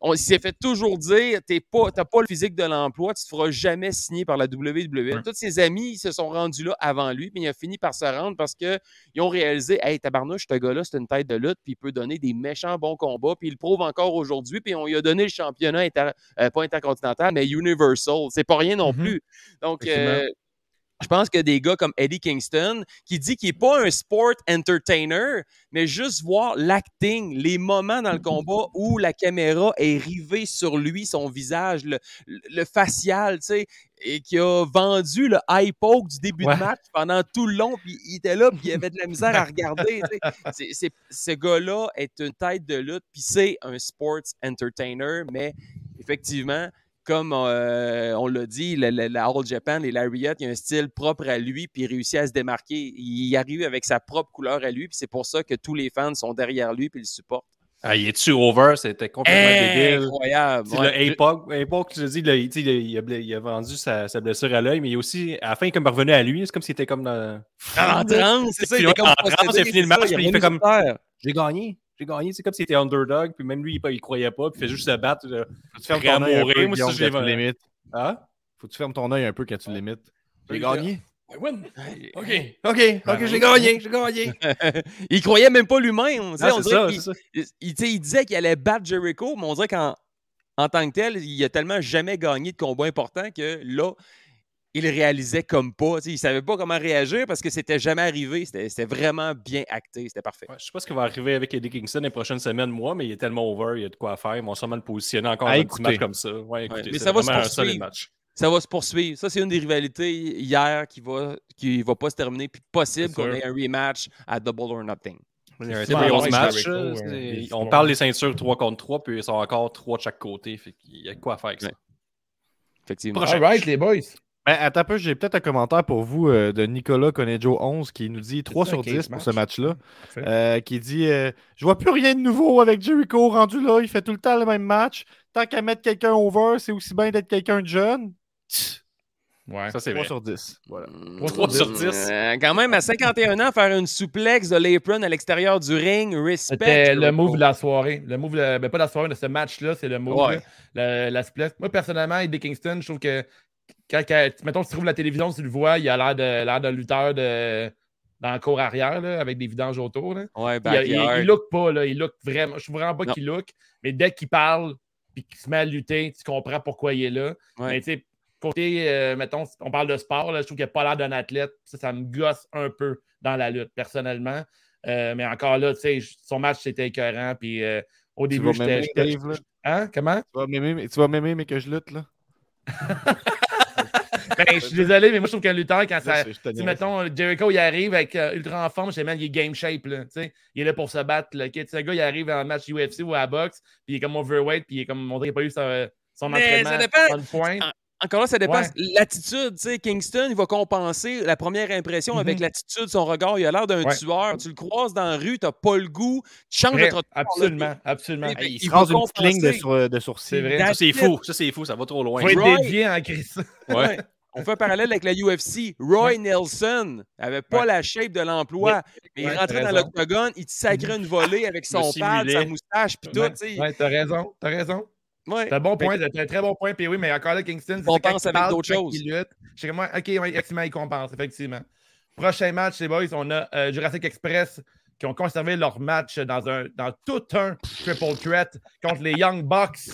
on s'est fait toujours dire tu n'as pas le physique de l'emploi, tu ne te feras jamais signer par la WWE. Tous ses amis se sont rendus là avant lui, puis il a fini par se rendre parce qu'ils ont réalisé Hey, tabarnouche, ce gars-là, c'est une tête de lutte, puis il peut donner des méchants bons combats, puis il le prouve encore aujourd'hui, puis on lui a donné le championnat, euh, pas intercontinental, mais Universal. C'est pas rien non mm-hmm. plus. Donc, euh, Je pense que des gars comme Eddie Kingston, qui dit qu'il n'est pas un sport entertainer, mais juste voir l'acting, les moments dans le combat où la caméra est rivée sur lui, son visage, le, le facial, tu sais, et qui a vendu le high poke du début de match pendant tout le long, puis il était là, puis il avait de la misère à regarder. c'est, ce gars-là est une tête de lutte, puis c'est un sports entertainer, mais effectivement, comme euh, on l'a dit, la, la, All Japan, les Lariat, il a un style propre à lui, puis il réussit à se démarquer. Il arrive avec sa propre couleur à lui, puis c'est pour ça que tous les fans sont derrière lui, puis le supportent. Ah, il est-tu over? C'était complètement débile. Incroyable. Ouais. Le Apoc, tu dis, il, a, il, a, vendu sa, sa blessure à l'œil, mais il aussi, à la fin, il est comme revenu à lui. C'est comme s'il était comme dans. En transe, c'est ça. Il comme en transe, il a fini le match, il, il fait comme. J'ai gagné j'ai gagné. C'est comme s'il était underdog, puis même lui, il, ne croyait pas, puis il fait juste se battre. Faut-tu fermer ton œil un peu, Moi, ça, je l'ai Hein? Faut que tu fermes ton œil un peu quand tu limites? J'ai gagné. OK, OK, OK, j'ai gagné, j'ai gagné. il croyait même pas lui-même. Il, il, il, disait qu'il allait battre Jericho, mais on dirait qu'en en tant que tel, il a tellement jamais gagné de combat important que là, il réalisait comme pas. Il ne savait pas comment réagir parce que c'était jamais arrivé. C'était vraiment bien acté. C'était parfait. je ne sais pas ce qui va arriver avec Eddie Kingston les prochaines semaines, moi, mais il est tellement over, il y a de quoi faire. Ils vont sûrement le positionner encore un petit match comme ça. Ouais, mais ça va se poursuivre. Ça va se poursuivre. Ça, c'est une des rivalités hier qui va, qui va pas se terminer. Puis possible qu'on ait un rematch à Double or Nothing. match. on parle des ceintures 3 contre 3, puis ils sont encore 3 de chaque côté. il y a quoi faire avec ça. Effectivement. All right, les boys. Ben, attends un peu, j'ai peut-être un commentaire pour vous euh, de Nicolas Conejo 11 qui nous dit 3 sur 10 pour ce match-là. Euh, qui dit euh, Je vois plus rien de nouveau avec Jericho rendu là, il fait tout le temps le même match. Tant qu'à mettre quelqu'un over, c'est aussi bien d'être quelqu'un de jeune. Ouais. Ça, c'est 3 sur 10. Voilà. 3, sur 10. quand même, à 51 ans, faire une souplex de l'apron à l'extérieur du ring, respect. C'était le move de la soirée. Le move, ben, pas de la soirée, de ce match-là, c'est le move. la. Moi, personnellement, Eddie Kingston, je trouve que quand, mettons, tu trouves la télévision, tu le vois, il a l'air de l'air d'un lutteur de, dans le cours arrière, là, avec des vidanges autour. Là. Ouais, il, il, look pas, là, il look vraiment. Je ne trouve vraiment pas qu'il look, mais dès qu'il parle et qu'il se met à lutter, tu comprends pourquoi il est là. Mais tu sais, côté, euh, mettons, on parle de sport, là, je trouve qu'il n'a pas l'air d'un athlète. Ça, ça me gosse un peu dans la lutte, personnellement. Euh, mais encore là, tu sais, son match, c'était écœurant. Puis euh, au début, j'étais. Hein? Comment? Tu vas m'aimer, mais que je lutte, là. ben, je suis désolé, mais moi, je trouve qu'un lutteur, quand ça. Si, mettons, Jericho, il arrive avec euh, ultra en forme, je sais même, il est game shape. Là, il est là pour se battre. Là, okay? Un gars, il arrive en match UFC ou à boxe, puis il est comme overweight, puis il est comme. On dirait qu'il n'a pas eu son, son mais entraînement. Ça dépend. Encore là, ça dépend. L'attitude, tu sais, Kingston, il va compenser la première impression avec mm-hmm. l'attitude, son regard. Il a l'air d'un tueur. Tu le croises dans la rue, tu n'as pas le goût, tu changes de Absolument, absolument. il, il se rase une petite ligne de, de sourcils. C'est vrai. Ça, c'est fou. Ça, c'est fou. Ça va trop loin. Il faut être dédié en crise. Ouais. On fait un parallèle avec la UFC. Roy Nelson n'avait pas la shape de l'emploi, mais il rentrait dans l'octogone, il te sacrait une volée avec son pad, sa moustache, puis tout. Ouais, t'as raison, t'as raison. C'est un bon point, c'est un très bon point. Puis oui, mais encore là, Kingston, on pense avec d'autres choses. Je sais que moi, ok, effectivement, il compense, effectivement. Prochain match, les boys, on a euh, Jurassic Express qui ont conservé leur match dans, un, dans tout un triple threat contre les Young Bucks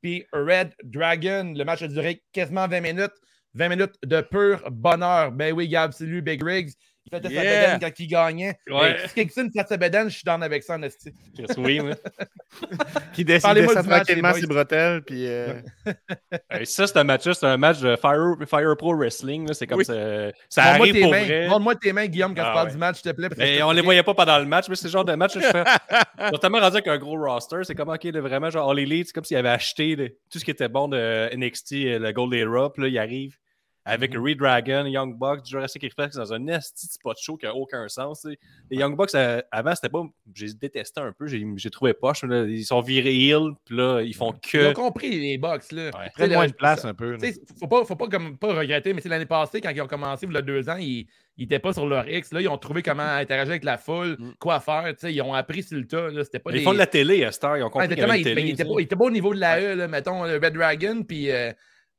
puis Red Dragon. Le match a duré quasiment 20 minutes. 20 minutes de pur bonheur. Ben oui, Gab, lui, Big Riggs. Il faisait yeah. quand il gagnait. Ouais. Si quelqu'un fait sa bedaine, je suis dans avec ça, en esti. Oui, oui. qui décide de tranquillement ses bretelles. Puis, euh... ça, c'est un match c'est un match de Fire, Fire Pro Wrestling. C'est comme ça. Ça arrive pour vrai. Montre-moi tes mains, Guillaume, quand ah, tu parles du match, s'il te plaît. Mais on les voyait pas pendant le match, mais c'est le genre de match que je fais. Notamment rendu avec un gros roster. C'est comme, OK, vraiment, genre, All Elite, c'est comme s'il avait acheté tout ce qui était bon de NXT, le Gold Era. Puis là, il arrive avec mm Dragon, Young Bucks, Jurassic Express dans un esti spot show qui n'a aucun sens. Les Young Bucks, euh, avant, c'était pas. J'ai détesté un peu, j'ai trouvé poche. ils sont virés heal, puis là, ils font que. Ils ont compris, les Bucks. Là. Ouais, moins de place un peu. Faut pas, faut pas, comme, pas regretter, mais c'est l'année passée, quand ils ont commencé, il y a deux ans, ils n'étaient pas sur leur X. Là, ils ont trouvé comment interagir avec la foule, mm. quoi faire. Ils ont appris sur le tas. Là, pas Ils font de la télé à Star, ils ont compris. Ouais, il, était pas, il, était pas, au niveau de la E, là, mettons, Red Dragon, puis. Euh,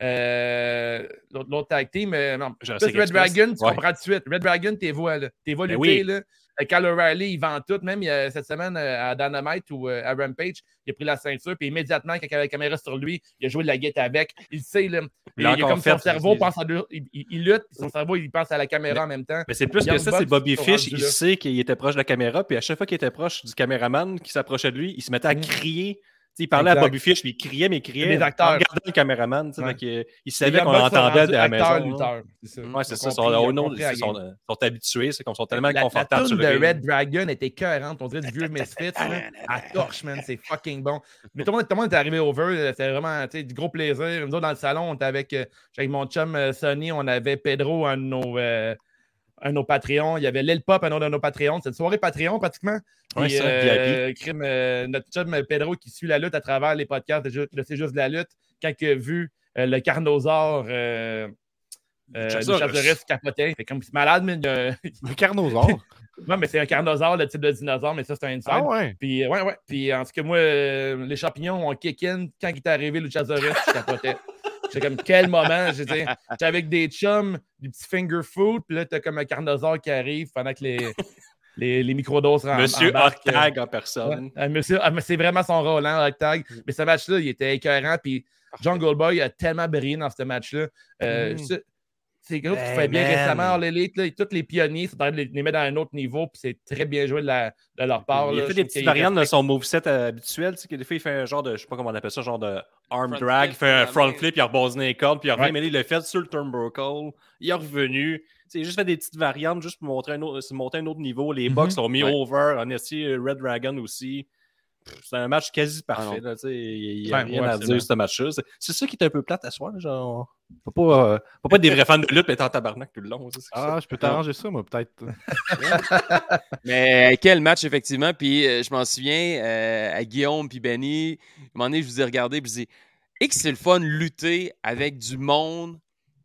euh, l'autre tag team. non, Red Dragon, tu comprends tout de suite. Red Dragon, t'es voix, là. T'es voix ben lutter, là. Cal O'Reilly, il vend tout. Même cette semaine à Dynamite ou à Rampage, il a pris la ceinture, puis immédiatement, quand il avait la caméra sur lui, il a joué de la guette avec. Il sait, là. Il, a comme son cerveau pense à il, il, lutte, son cerveau, il pense à la caméra en même temps. Mais c'est plus que ça, c'est Bobby Fish. Il sait qu'il était proche de la caméra, puis à chaque fois qu'il était proche du caméraman qui s'approchait de lui, il se mettait à mm. crier il parlait à Bobby Fish, mais il criait, mais il criait. Les acteurs. En regardant le caméraman. il, il savait qu'on entendait de la maison. Oui, c'est ça. Ils sont, habitués. C'est comme sont tellement confortables. La de Red Dragon était cohérente. On dirait du vieux Misfits. à torche, man. C'est fucking bon. Mais tout le monde est arrivé over. C'était vraiment du gros plaisir. Nous autres, dans le salon, on était avec, euh, avec mon chum euh, Sonny. On avait Pedro, un de nos euh, un de nos Patreons. Il y avait Lil Pop, un autre de nos Patreons. C'est une soirée Patreon pratiquement. Oui, ça, euh, crime, euh, notre chum Pedro qui suit la lutte à travers les podcasts de, C'est juste de la lutte, quand il a vu euh, le carnosaure euh, euh, de capotait. C'est comme c'est malade, mais. le carnosaure? non, mais c'est un carnosaure, le type de dinosaure, mais ça, c'est un inside. Ah ouais? Puis, ouais, ouais. Puis, en tout cas, moi, les champignons ont kick-in. Quand il est arrivé, Luchasaurus, je capotais. J'étais comme, quel moment? J'étais avec des chums, du petit finger food, puis là, t'as comme un carnosaure qui arrive pendant que les, les, les microdoses rentrent. Monsieur Octag en personne. monsieur, ah, c'est vraiment son rôle, hein, Octag. Mais ce match-là, il était écœurant, puis John Goldboy a tellement brillé dans ce match-là. Euh, mm. C'est quelque chose qui fait bien récemment. L'élite, tous les pionniers, c'est de les mettre à un autre niveau, puis c'est très bien joué de, de leur part. Il a fait des petites variantes de son moveset habituel. Tu sais, des fois, il fait un genre de, je sais pas comment on appelle ça, genre de arm drag, il fait un front flip, il a rebasé les cordes, puis il revient, mais il l'a fait sur le turnbuckle, il est revenu. Il a juste fait des petites variantes, juste pour montrer un autre, monter un autre niveau. Les mm Bucks sont mis over, en essayé Red Dragon aussi. C'est un match quasi ah parfait. Là, il n'y a rien à dire ce match-là. C'est ça qui est un peu plate à soi. Genre, faut pas, euh, faut pas être des vrais fans de lutte et être en tabarnak tout le long. ah, je peux t'arranger ça, moi, peut-être. Mais quel match, effectivement. Puis euh, je m'en souviens euh, à Guillaume puis Benny. À un moment donné, je vous ai regardé et je dis Et que c'est le fun de lutter avec du monde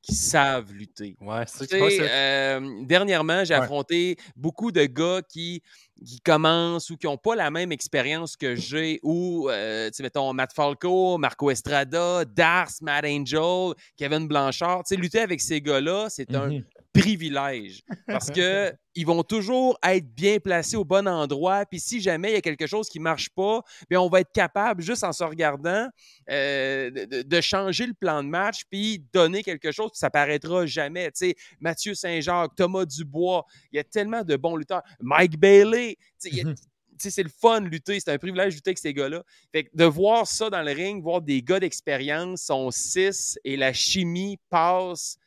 qui savent lutter. Ouais, c'est euh, Dernièrement, j'ai affronté beaucoup de gars qui, qui commencent ou qui n'ont pas la même expérience que j'ai, ou, euh, tu sais, mettons, Matt Falco, Marco Estrada, Dars, Matt Angel, Kevin Blanchard. Tu sais, lutter avec ces gars-là, c'est un mmh privilège parce que ils vont toujours être bien placés au bon endroit. Puis si jamais il y a quelque chose qui ne marche pas, bien, on va être capable, juste en se regardant, euh, de, changer le plan de match puis donner quelque chose. Puis ça paraîtra jamais. Tu sais, Mathieu Saint-Jacques, Thomas Dubois, il y a tellement de bons lutteurs. Mike Bailey, mmh c'est le fun de lutter, c'est un privilège de lutter avec ces gars-là. Fait de voir ça dans le ring, voir des gars d'expérience sont six et la chimie passe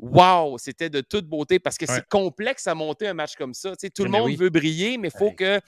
wow, c'était de toute beauté parce que c'est complexe à monter un match comme ça. tout le monde veut briller, mais il faut que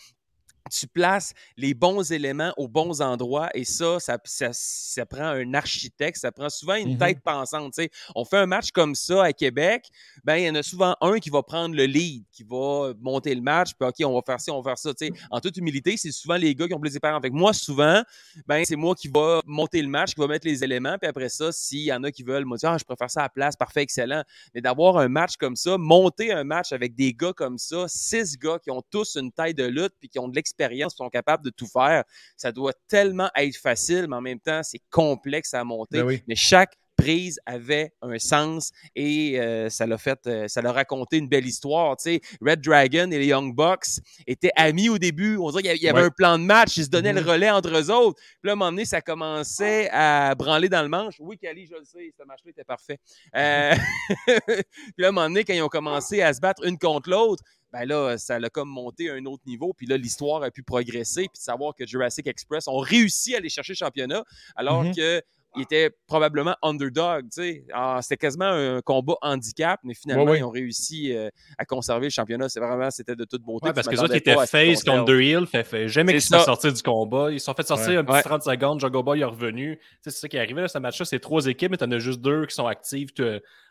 tu places les bons éléments aux bons endroits et ça, ça, ça, prend un architecte, ça prend souvent une mmh tête pensante. On fait un match comme ça à Québec, ben il y en a souvent un qui va prendre le lead, qui va monter le match, puis OK, on va faire ça, on va faire ça. En toute humilité, c'est souvent les gars qui ont plus d'expérience. Avec moi, souvent, ben c'est moi qui va monter le match, qui va mettre les éléments, puis après ça, s'il y en a qui veulent me dire ah, je préfère ça à la place, parfait, excellent. Mais d'avoir un match comme ça, monter un match avec des gars comme ça, six gars qui ont tous une taille de lutte puis qui ont de l'expérience sont capables de tout faire. Ça doit tellement être facile, mais en même temps, c'est complexe à monter. Ben mais chaque prise avait un sens et euh, ça l'a fait, euh, ça l'a raconté une belle histoire. Tu sais, Red Dragon et les Young Bucks étaient amis au début. On dirait qu'il y avait un plan de match, ils se donnaient le mm-hmm. relais entre eux autres. Puis là, à un moment donné, ça commençait à branler dans le manche. Oui, Kali, je le sais, ce match-là était parfait. Euh... puis là, à un moment donné, quand ils ont commencé à se battre une contre l'autre, ben là, ça l'a comme monté à un autre niveau. Puis là, l'histoire a pu progresser. Puis de savoir que Jurassic Express ont réussi à aller chercher le championnat, alors que il était probablement underdog. Ah, c'était quasiment un combat handicap, mais finalement, ils ont réussi euh, à conserver le championnat. C'est vraiment, c'était de toute beauté. parce que ça, qui étaient face contre Hill, fait, fait jamais qu'ils sont sortis du combat. Ils se sont fait sortir un petit 30 secondes. Jogo Boy est revenu. C'est ça qui est arrivé. Là, ce match-là, c'est trois équipes, mais tu en as juste deux qui sont actives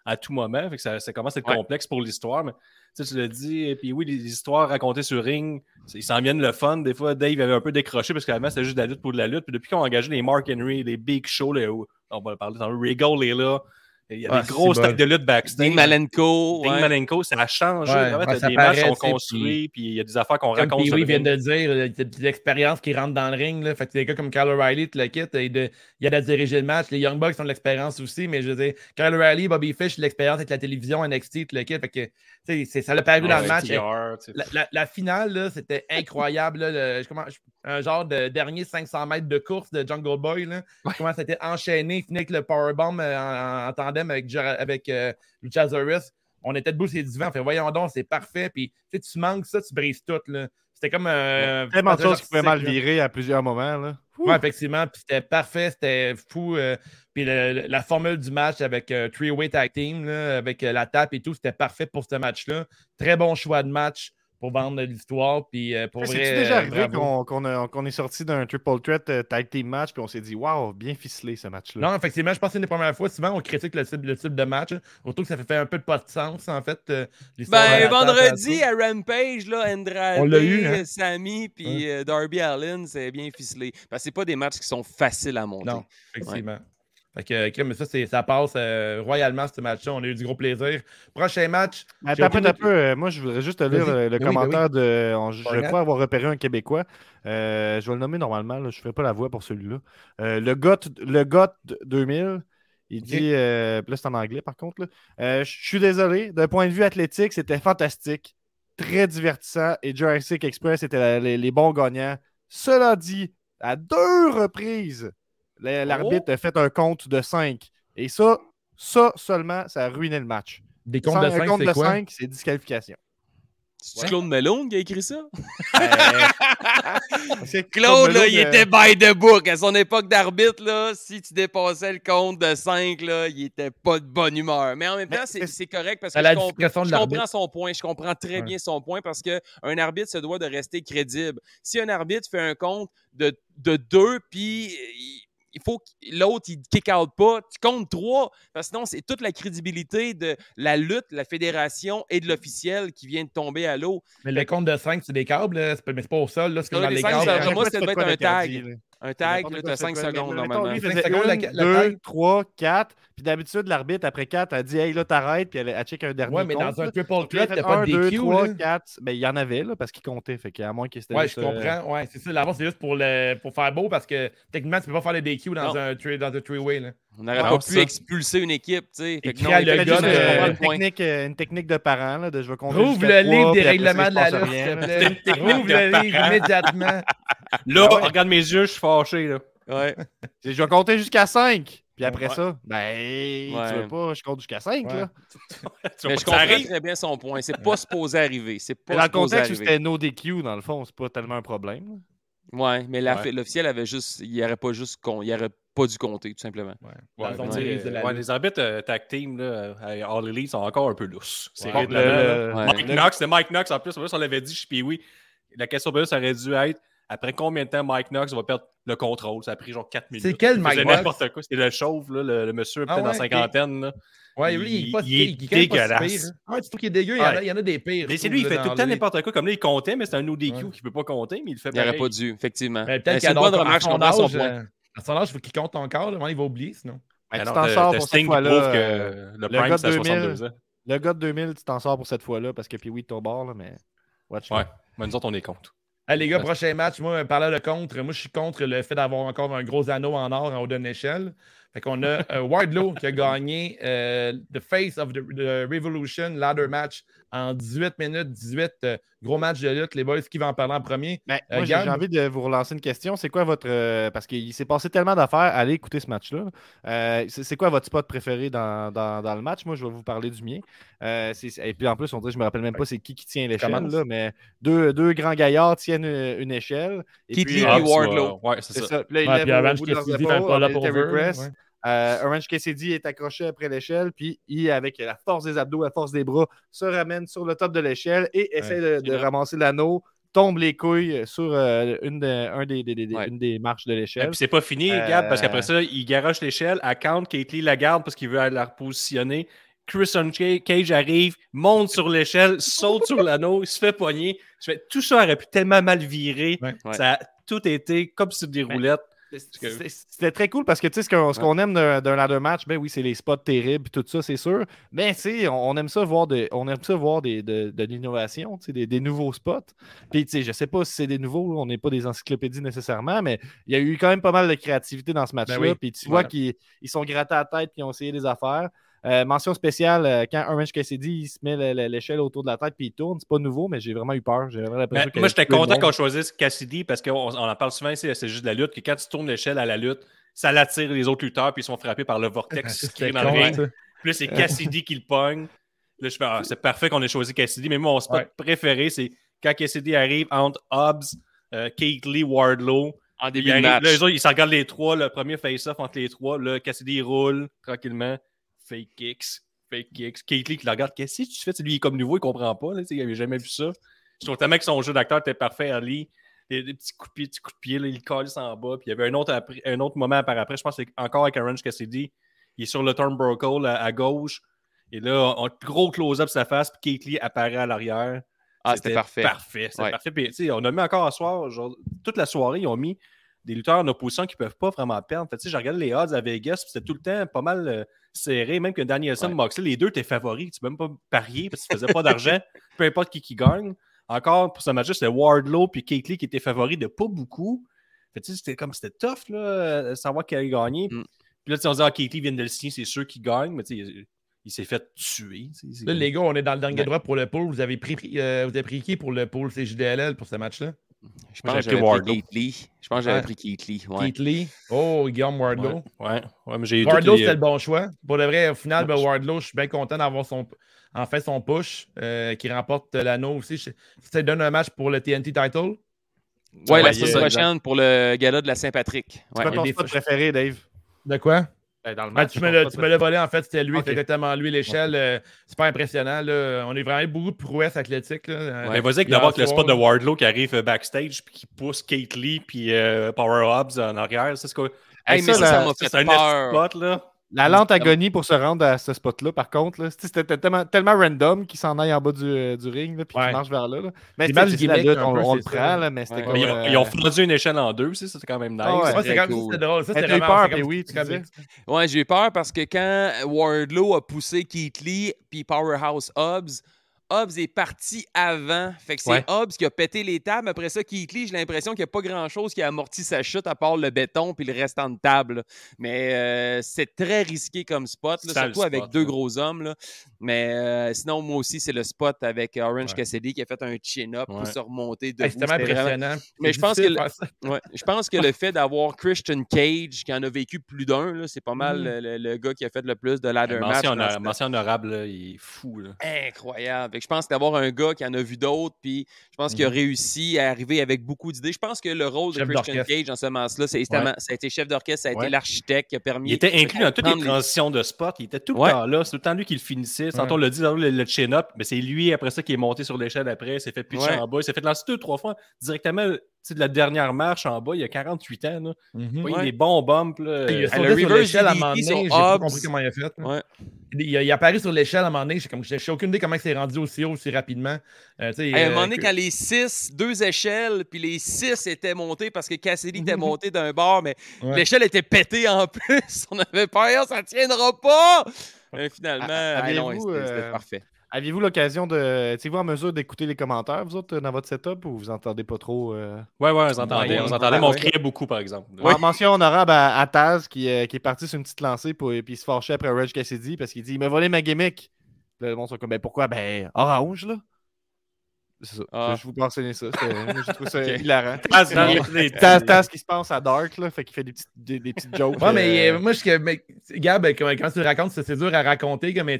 à tout moment. Fait que ça, ça commence à être complexe pour l'histoire. Mais tu l'as dit, et puis oui, les histoires racontées sur ring, ils s'en viennent le fun. Des fois, Dave avait un peu décroché parce qu'avant, c'était juste de la lutte pour de la lutte. Puis depuis qu'on a engagé les Mark Henry, les Big Show, on va parler dans le Regal est là. Il y a des gros stacks de lutte backstage. Ding Malenko. Ding Malenko, ça a changé. Ouais, des matchs sont construits, puis il y a des affaires qu'on raconte. Puis oui, vient de dire, il y a de l'expérience qui rentre dans le ring. Là. Fait que des gars comme Kyle O'Reilly, tu le quittes, il y a de diriger le match. Les Young Bucks ont de l'expérience aussi, mais je veux dire, Kyle O'Reilly, Bobby Fish, l'expérience avec la télévision, NXT, tu le quittes. Fait que, ça l'a paru dans le match. la, finale, c'était incroyable. Là, un genre de dernier 500 mètres de course de Jungle Boy. Là. Comment c'était enchaîné, fini avec le powerbomb euh, en, tandem avec, avec euh, Luchasaurus. On était debout sur les divans. Fait, voyons donc, c'est parfait. Puis tu manques ça, tu brises tout. C'était comme un. Euh, tellement de choses qui pouvaient mal virer à plusieurs moments. Là. Oui, effectivement. Puis c'était parfait, c'était fou. puis la formule du match avec un three-way tag team, avec la tape et tout, c'était parfait pour ce match-là. Très bon choix de match pour vendre l'histoire. Puis euh, pour C'est déjà arrivé qu'on est sorti d'un triple threat euh, tag team match puis on s'est dit waouh, bien ficelé ce match-là. Non, effectivement, je pense que c'est une des premières fois. Souvent, on critique le type, le type de match. Surtout que ça fait un peu de pas de sens, en fait. Euh, ben, vendredi à Rampage, là, Andrade, hein? Sammy puis Darby Allin, c'est bien ficelé. Parce que c'est pas des matchs qui sont faciles à monter. Non, effectivement. Fait que, mais ça, ça passe euh, royalement ce match-là. On a eu du gros plaisir. Prochain match. Attends un peu, euh, moi, je voudrais juste te lire le, commentaire de. je, crois avoir repéré un Québécois. Euh, je vais le nommer normalement. je ne ferai pas la voix pour celui-là. le GOT, le GOT 2000. Il dit. là, c'est en anglais par contre. je suis désolé. D'un point de vue athlétique, c'était fantastique. Très divertissant. Et Jurassic Express était les bons gagnants. Cela dit, à deux reprises L'arbitre a fait un compte de 5. Et ça, ça seulement, ça a ruiné le match. Des comptes de 5, c'est de 5, c'est disqualification. C'est Claude Melon qui a écrit ça? Claude, là, il était by the book. À son époque d'arbitre, là, si tu dépassais le compte de 5, là, il était pas de bonne humeur. Mais en même temps, c'est correct parce que je, comprends son point. Je comprends très bien son point parce qu'un arbitre se doit de rester crédible. Si un arbitre fait un compte de, de 2, puis il faut que l'autre, il kick out pas. Tu comptes trois, parce que sinon, c'est toute la crédibilité de la lutte, la fédération et de l'officiel qui vient de tomber à l'eau. Mais le compte de 5, c'est des câbles, mais c'est pas au sol. Là, c'est dans les câbles. Moi, ça doit être un tag. Un tag, tu as 5 secondes normalement. 2, 3, 4. Puis d'habitude, l'arbitre, après 4, a dit Hey, là, t'arrêtes. Puis elle, a check un dernier. Ouais, mais dans un triple threat, t'as pas de DQ. 2, 3, 4. Ben, il y en avait, là, parce qu'il comptait. Fait qu'à moins qu'il Ouais, je comprends. Euh, ouais, c'est ça. L'avant, c'est juste pour, le... pour faire beau parce que techniquement, tu peux pas faire les DQ dans un, dans un three-way. On n'aurait pas pu expulser une équipe, tu sais. Fait que non, le gars une, technique, euh, une technique de parent, là, de je vais Ouvre le livre des règlements de la lutte, s'il te plaît. Ouvre le livre immédiatement. Là, ah regarde mes yeux, je suis fâché, là. Ouais. je vais compter jusqu'à 5. Puis après ça, ben, tu veux pas, je compte jusqu'à 5, là. Mais je comprends très bien son point. C'est pas supposé arriver. C'est pas dans le contexte où c'était no DQ, dans le fond, c'est pas tellement un problème. Ouais, mais l'officiel avait juste. Il aurait pas juste. Il aurait pas dû compter, tout simplement. Ouais. les arbitres euh, tag team là, à All Elite sont encore un peu lousses. C'est Mike Knox, c'est Mike Knox en plus. On l'avait dit, je puis oui. La question ça aurait dû être après combien de temps Mike Knox va perdre le contrôle? Ça a pris genre 4 minutes. C'est quel Mike Knox? n'importe quoi. C'est le chauve, là, le, monsieur peut-être ah dans cinquantaine. Là. Ouais, lui, il, est, pas, il, est dégueulasse. Hein. tu trouves qu'il est dégueu? Il y, en a, des pires. Mais c'est lui, il fait tout le temps n'importe quoi. Comme là, il comptait, mais c'est un ODQ qui ne peut pas compter, mais il le fait Il n'aurait pas dû, effectivement. Peut-être qu'il a bonne remarque, son âge. À son âge, il faut qu'il compte encore. il va oublier, sinon. tu t'en sors pour cette fois-là. Euh, le Prime, c'est 62 ans. Le gars de 2000, tu t'en sors pour cette fois-là parce que puis oui, ton bord, mais. Watch ouais, mais nous autres, on est contre les gars, prochain match, moi, parlant de contre, moi, je suis contre le fait d'avoir encore un gros anneau en or en haut d'une échelle. Fait qu'on a euh, Wardlow qui a gagné euh, The Face of the, Revolution Ladder Match en 18 minutes, 18 euh, gros match de lutte. Les boys, qui va en parler en premier? Ben, moi, j'ai envie de vous relancer une question. C'est quoi votre. parce qu'il s'est passé tellement d'affaires. Allez écouter ce match-là. c'est quoi votre spot préféré dans, dans, le match? Moi, je vais vous parler du mien. et puis en plus, on dirait, je me rappelle même pas c'est qui qui tient l'échelle, là, mais deux, deux grands gaillards tiennent une, échelle. Qui tient ah, Wardlow. Ouais, c'est ça. Puis là, il pas là pour euh, Orange KCD est accroché après l'échelle, puis il, avec la force des abdos, la force des bras, se ramène sur le top de l'échelle et essaie de, ramasser l'anneau, tombe les couilles sur euh, une, des, marches de l'échelle. puis c'est pas fini, Gab, parce qu'après euh, ça, il garoche l'échelle, à count, Lee la garde parce qu'il veut la repositionner. Christian Cage arrive, monte sur l'échelle, saute sur l'anneau, il se fait poigner. Tout ça aurait pu tellement mal virer. Ça a tout été comme sur des roulettes. C'était très cool parce que tu sais, ce qu'on aime d'un ladder match, ben oui, c'est les spots terribles tout ça, c'est sûr. Mais tu on aime ça voir, de, on aime ça voir des, de, de l'innovation, des, des, nouveaux spots. Puis tu sais, je sais pas si c'est des nouveaux, on n'est pas des encyclopédies nécessairement, mais il y a eu quand même pas mal de créativité dans ce ben match-là. Puis tu vois qu'ils sont grattés à la tête et ont essayé des affaires. Euh, mention spéciale, euh, quand Orange Cassidy il se met l'échelle autour de la tête puis il tourne, c'est pas nouveau, mais j'ai vraiment eu peur. moi, j'étais content qu'on choisisse Cassidy parce qu'on en parle souvent ici, c'est juste de la lutte, que quand tu tournes l'échelle à la lutte, ça l'attire les autres lutteurs puis ils sont frappés par le vortex qui dans le ring. Puis c'est Cassidy qui le pogne. Là, je fais, ah, c'est parfait qu'on ait choisi Cassidy, mais mon spot préféré, c'est quand Cassidy arrive entre Hobbs, euh, Kate Lee, Wardlow. En début de match. Là, ils s'en regardent les trois, le premier face-off entre les trois. Là, Cassidy roule tranquillement fake kicks, fake kicks. Kate Lee qui la regarde, qu'est-ce que tu fais? lui, il est comme nouveau, il comprend pas. Là, il n'avait jamais vu ça. Je trouve tellement que son jeu d'acteur était parfait, Ali. Des, des petits coups de pied, petits coups de pied, là, il colle en bas. Puis il y avait un autre, après, un autre moment par après, je pense que c'est encore avec Orange Cassidy. Il est sur le turnbuckle à, à gauche. Et là, on, gros close-up sa face, puis Kate Lee apparaît à l'arrière. Ah, c'était parfait. Parfait, c'était parfait. Puis, on a mis encore à soir, genre, toute la soirée, ils ont mis des lutteurs en opposition qui ne peuvent pas vraiment perdre. Fait, j'ai regardé les odds à Vegas, c'était tout le temps pas mal euh, serré, même que Danielson et Moxley, les deux étaient favoris. Tu peux même pas parier parce qu'ils ne faisaient pas d'argent, peu importe qui qui gagne. Encore pour ce match-là, c'était Wardlow puis Kate Lee qui étaient favoris de pas beaucoup. C'était comme c'était tough là, euh, savoir qui allait gagner. Mm. Puis là, on se dit, ah, Kate Lee vient de le signer, c'est sûr qu'il gagne, mais il, il s'est fait tuer. Là, les gars, on est dans le dernier droit pour le pool. Vous avez pris, euh, vous avez pris qui pour le pool? CJDLL pour ce match-là? Je pense que j'avais pris Keith Lee. Je pense que j'avais pris Keith Lee. Ouais. Keith Lee. Oh, Guillaume Wardlow. Ouais. ouais. mais j'ai Wardlow, c'était le bon choix. Pour le vrai, au final, ben, Wardlow, je suis bien content d'avoir son, en fait son push euh, qui remporte l'anneau aussi. Ça donne un match pour le TNT title? Ouais, la semaine prochaine pour le gala de la Saint-Patrick. C'est ouais. ton spot préféré, Dave? De quoi? Ben, ah, tu me l'as volé, en fait, c'était lui, c'était exactement lui, l'échelle. Euh, c'est pas impressionnant. Là. On est vraiment beaucoup de prouesse athlétique. Là, euh, ouais, vas-y, d'abord le spot de Wardlow qui arrive euh, backstage, puis qui pousse Kate Lee, puis Power Hobbs en arrière. C'est ce que. Hey, mais ça, ça m'a fait peur. spot, là. La lente agonie pour se rendre à ce spot-là, par contre, c'était tellement, tellement random qu'il s'en aille en bas du, euh, du ring puis qu'il marche vers là. Mais c'est la lutte, on, le prend, là, mais c'était Ils, ont, ils ont fondu une échelle en deux, c'était quand même nice. Ah c'est cool. drôle. Ça, j'ai eu peur, mais oui, tu Ouais, j'ai eu peur parce que quand Wardlow a poussé Keith Lee puis Powerhouse Hobbs, Hobbs est parti avant. Fait que c'est Hobbs qui a pété les tables. Après ça, Keith Lee, j'ai l'impression qu'il n'y a pas grand-chose qui a amorti sa chute à part le béton puis le restant de table. Mais euh, c'est très risqué comme spot, surtout avec deux gros hommes. Là. Mais euh, sinon, moi aussi, c'est le spot avec Orange Cassidy qui a fait un chin-up pour se remonter de C'était impressionnant. Mais je pense, que le... je pense que le fait d'avoir Christian Cage qui en a vécu plus d'un, c'est pas mal mm. le, gars qui a fait le plus de ladder match. Mention honorable, il est fou. Incroyable je pense d'avoir un gars qui en a vu d'autres, puis je pense qu'il a mhm. réussi à arriver avec beaucoup d'idées. Je pense que le rôle de Christian Cage dans ce match-là, ça a été chef d'orchestre, ça a été l'architecte qui a permis. Il était inclus dans toutes les transitions de spot. Il était tout le temps là. C'est tout le temps lui qui le finissait. Tantôt, on l'a dit, le, le chin-up, mais c'est lui après ça qui est monté sur l'échelle après. Il s'est fait pitcher en bas. Il s'est fait lancer deux, trois fois directement de la dernière marche en bas, il y a 48 ans. Là. Mm Il y a des bons bumps. Là. Il a le sur l'échelle à un moment donné. J'ai pas compris comment il a fait. Ouais. Il, a, il apparu sur l'échelle à un moment donné. Je n'ai aucune idée comment il s'est rendu aussi haut, aussi rapidement. Euh, à un moment donné, quand les six, deux échelles, puis les six étaient montés parce que Cassidy était monté d'un bord, mais l'échelle était pétée en plus. On avait peur, ça ne tiendra pas. Mais finalement, c'était euh, parfait. Aviez-vous l'occasion de. Êtes-vous en mesure d'écouter les commentaires, vous autres, dans votre setup, ou vous entendez pas trop euh? Ouais, ouais, on entendait. on entendait, mais on criait beaucoup, par exemple. Ouais. Mention honorable à, Taz, qui, euh, qui, est parti sur une petite lancée, pour, puis il se fâchait après Reg Cassidy, parce qu'il dit Il m'a volé ma gimmick. Le monde sont comme Ben pourquoi? Ben, orange, là. C'est ça. Ah. Je vous mentionner ça. Je trouve ça hilarant. Taz, Taz, qui se passe à Dark, là, fait qu'il fait des petites, des, petites jokes. Ouais, mais euh, moi, je, mais, Gab, quand, quand tu le racontes, c'est dur à raconter, mais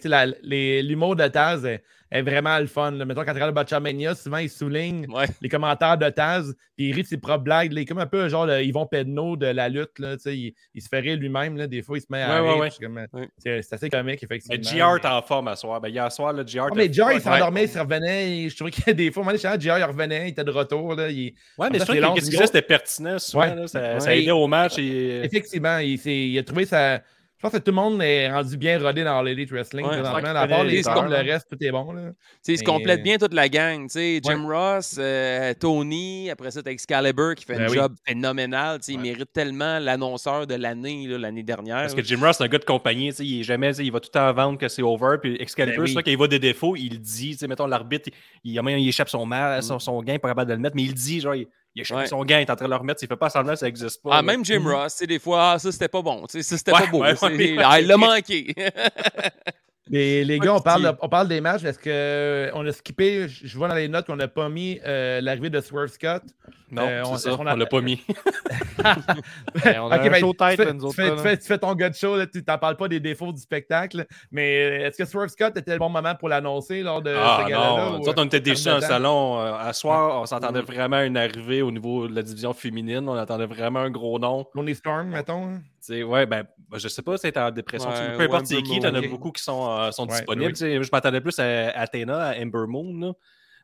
l'humour de Taz, est vraiment le fun. Là. Mettons, quand tu regardes Botchamania, souvent, il souligne les commentaires de Taz, puis il rit de ses propres blagues. Là, comme un peu genre le Yvon Pedneau de la lutte. Là, il, il se fait rire lui-même. Des fois, il se met à rire. C'est assez comique, effectivement. Mais JR est en forme à soir. Ben, hier soir, le JR. Oh, mais JR, il s'endormait, il se revenait. Je trouvais qu'il y a des fois, moi, JR, il revenait, il était de retour. Là, il... Ouais, mais trouve que c'était pertinent souvent. Là, ça, ça aidait au match. Et... Effectivement, il, il a trouvé sa Je pense que tout le monde est rendu bien rodé dans l'Elite Wrestling. Ouais, à part les stars, le reste, tout est bon. Là. Ils se complètent bien toute la gang. Jim Ross, euh, Tony, après ça, tu Excalibur qui fait ben un job phénoménal. Il mérite tellement l'annonceur de l'année l'année dernière. Parce que Jim Ross, c'est un gars de compagnie. Il, est jamais, il va tout le temps vendre que c'est over. Puis Excalibur, ben quand il voit des défauts, il dit. Mettons, l'arbitre, il, il, il, échappe son, mal, son, mm. son gain, pas capable de le mettre, mais il dit, genre, il a son gain, il est en train de le remettre, il fait pas semblant ça n'existe pas. Ah, même Jim mm-hmm. Ross, des fois, ah, ça c'était pas bon, ça c'était pas beau, ah, il l'a manqué. Les, les gars, on parle, on parle des matchs. Est-ce qu'on a skippé, je vois dans les notes qu'on n'a pas mis euh, l'arrivée de Swerve Scott. Non, euh, on, ça, on, l'a pas mis. Ben, on a un ben, show tête, tu, fais, tu, fais, ton gars de show, là, tu t'en parles pas des défauts du spectacle. Mais euh, est-ce que Swerve Scott était le bon moment pour l'annoncer lors de ah, ce gala-là? Non, ou, on était déçus dans le salon. à soir, on s'entendait vraiment une arrivée au niveau de la division féminine. On attendait vraiment un gros nom. Lonely Storm, mettons. Hein? ouais, ben, je sais pas si c'est en dépression. peu importe c'est qui, il y en a beaucoup qui sont, euh, sont disponibles. Je m'attendais plus à Athena, à Ember Moon.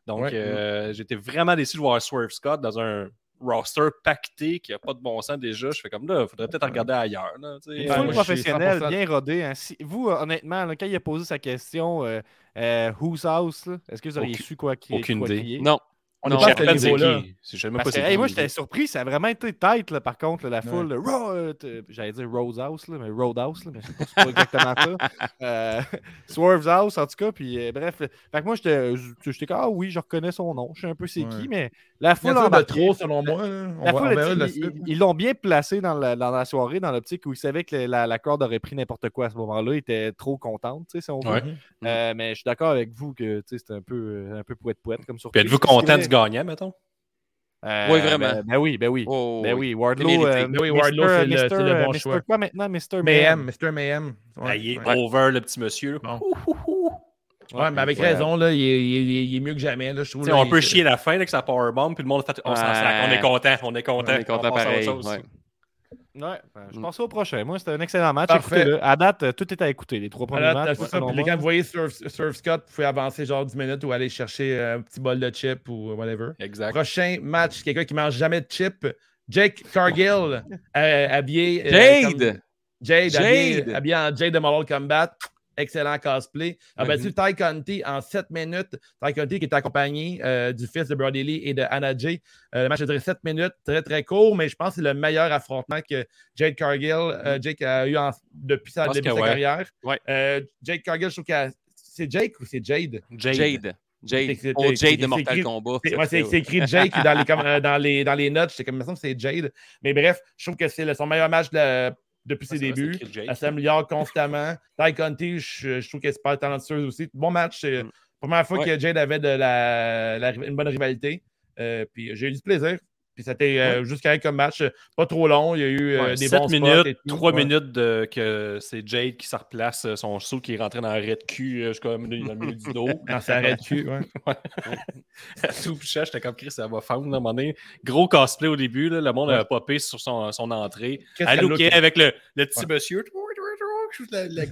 Donc, euh, j'étais vraiment déçu de voir Swerve Scott dans un roster pacté qui n'a pas de bon sens déjà. Je fais comme là, il faudrait peut-être regarder ailleurs. Là, il faut le professionnel, bien rodé. Hein. vous, honnêtement, quand il a posé sa question, euh, Whose House, est-ce que vous auriez su quoi qui Aucune idée. Non. On n'est pas à ce niveau-là. moi, j'étais surpris. Ça a vraiment été tête, là, par contre, la foule. Euh, j'allais dire Roadhouse, là, mais Roadhouse, mais c'est pas exactement ça. Euh, Swerve's House, en tout cas. Puis, euh, bref. Fait que moi, j'étais comme, ah oui, je reconnais son nom. Je sais un peu c'est qui, mais la foule. en de trop, selon moi. La foule, ils l'ont bien placé dans la, dans la soirée, dans l'optique où ils savaient que la, la corde aurait pris n'importe quoi à ce moment-là. Ils étaient trop contents, si on veut. mais je suis d'accord avec vous que c'était un peu, un peu poète-poète comme surprise. Êtes-vous content gagnant, mettons? Euh, oui, vraiment. Ben, ben, oui, ben oui. Oh, ben oui, Wardlow. Euh, ben oui, Wardlow, c'est le, le, bon choix. quoi maintenant? Mr. Mayhem. Mr. Mayhem. Ouais, il est over, le petit monsieur. Bon. Ouais, mais avec raison, là, il, est, il, est, mieux que jamais. Là, je trouve, là, on peut chier la fin avec sa powerbomb, puis le monde fait. On s'en On est content, on est content. On est content pareil. Ouais. Ouais, ben, je mm. pense au prochain. Moi, c'était un excellent match. À date, euh, tout est à écouter. Les trois premiers matchs. les gars, vous voyez Surf, Scott, vous pouvez avancer genre 10 minutes ou aller chercher un petit bol de chip ou whatever. Exact. Prochain match, quelqu'un qui mange jamais de chip. Jake Cargill, euh, habillé. Euh, Jade! Jade, Jade. Habillé, en Jade de Mortal Kombat excellent cosplay. A battu Ty Conti en 7 minutes. Ty Conti qui est accompagné euh, du fils de Brody Lee et de Anna Jay. Euh, le match a duré 7 minutes, très très court, mais je pense que c'est le meilleur affrontement que Jade Cargill, euh, mm-hmm. Jake a eu depuis sa, début de sa carrière. Jake Cargill, je trouve que c'est Jake ou c'est Jade? Jade. Jade. Jade, oh, Jade de Mortal Kombat. C'est écrit Jake dans les, dans, les, dans les notes. J'étais comme, ça, c'est Jade. Mais bref, je trouve que c'est son meilleur match de, depuis ses débuts. Elle s'améliore constamment. Ty Conti, je, je, trouve qu'elle est super talentueuse aussi. Bon match. C'est mm. la première fois que Jade avait de la, une bonne rivalité. Euh, puis j'ai eu du plaisir. Puis c'était euh, juste carré comme match, pas trop long. Il y a eu euh, des bons minutes, et 3 minutes de, que c'est Jade qui se replace son saut qui est rentré dans l'arrêt de cul jusqu'au dans le milieu du dos. Dans sa arrêt de cul, ouais. Tout j'étais comme Chris, ça va fendre. À un moment donné. Gros cosplay au début, là, le monde a popé sur son, son entrée. Elle avec le, le petit monsieur la, la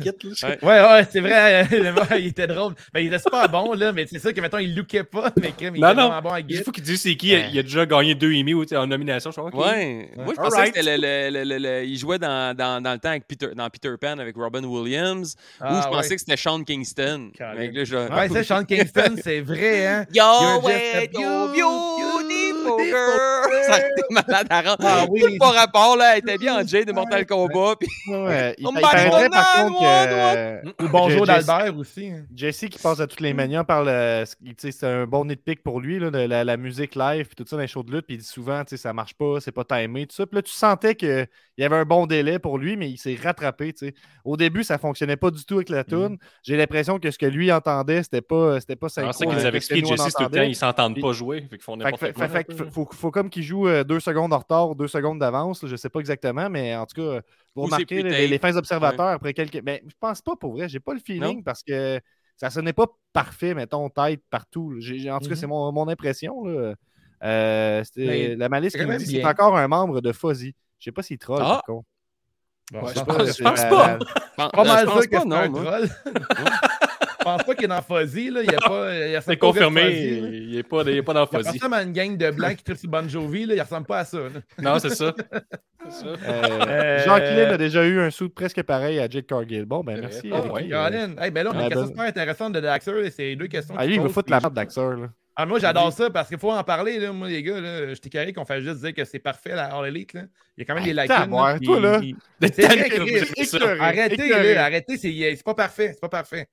Ouais, ouais, c'est vrai. il était drôle. Ben, il était super bon, là, mais c'est ça que maintenant il lookait pas. Mais il non, était non. bon à Il faut qu'il dise c'est qui. Il a déjà gagné deux Emmy en nomination, je crois. Ouais. Moi, je pensais que le, il jouait dans, dans, dans, le temps avec Peter, dans Peter Pan avec Robin Williams. ou je ah, pensais que c'était Sean Kingston. Là, je... Ouais, c'est Sean Kingston, c'est vrai, hein. Yo, wait, you, beautiful girl. Ça a été malade à rendre. Ah, oui. Tout rapport, là, elle était bien en Jay de Mortal Kombat. Puis... Ouais, il, il, par contre, euh, bonjour d'Albert aussi. Hein. Jesse qui passe à toutes les manières parle. c'est un bon nitpick pour lui, là, de la, musique live, puis tout ça dans les shows de lutte. Puis il dit souvent, ça marche pas, c'est pas timé, tout ça. Puis là, tu sentais qu'il y avait un bon délai pour lui, mais il s'est rattrapé. Au début, ça fonctionnait pas du tout avec la mm. tune. J'ai l'impression que ce que lui entendait, c'était pas, c'était pas synchro. C'est qu'ils avaient expliqué Jesse tout le temps, ils s'entendent pas jouer. Fait font faut, faut, comme qu'il joue euh, deux secondes en retard, deux secondes d'avance. Je sais pas exactement, mais en tout cas, vous remarquez les, fins observateurs après quelques. Mais je pense pas pour vrai. J'ai pas le feeling parce que ça sonnait pas parfait, metton, tête partout. En tout cas, c'est mm-hmm. mon, impression. Euh, la malice qui me dit c'est encore un membre de Fuzzy. Je sais pas s'il troll, ah. par contre. je, pense, pense pas. Pas mal ça que c'est un troll. Pense pas qu'il est dans Fuzzy. Là. Il a pas, C'est confirmé. il n'est pas, il est pas dans Fuzzy. Il ressemble à une gang de blancs qui trippent sur Bon Jovi. Là. Il ressemble pas à ça. Non, c'est ça. Euh, euh, Jean-Claude a déjà eu un sou presque pareil à Jake Cargill. Bon, ben merci. Oh, ouais, hey, ben là, on a une question super intéressante de Daxter. C'est deux questions. Ah, lui, il va foutre la merde Daxter. Ah, moi, j'adore ça parce qu'il faut en parler, là, moi, les gars. Là, je t'ai carré qu'on fait juste dire que c'est parfait, la All Elite. Là. Il y a quand même des lacunes. Là, toi, là. Arrêtez, là, arrêtez, c'est pas parfait. C'est pas parfait.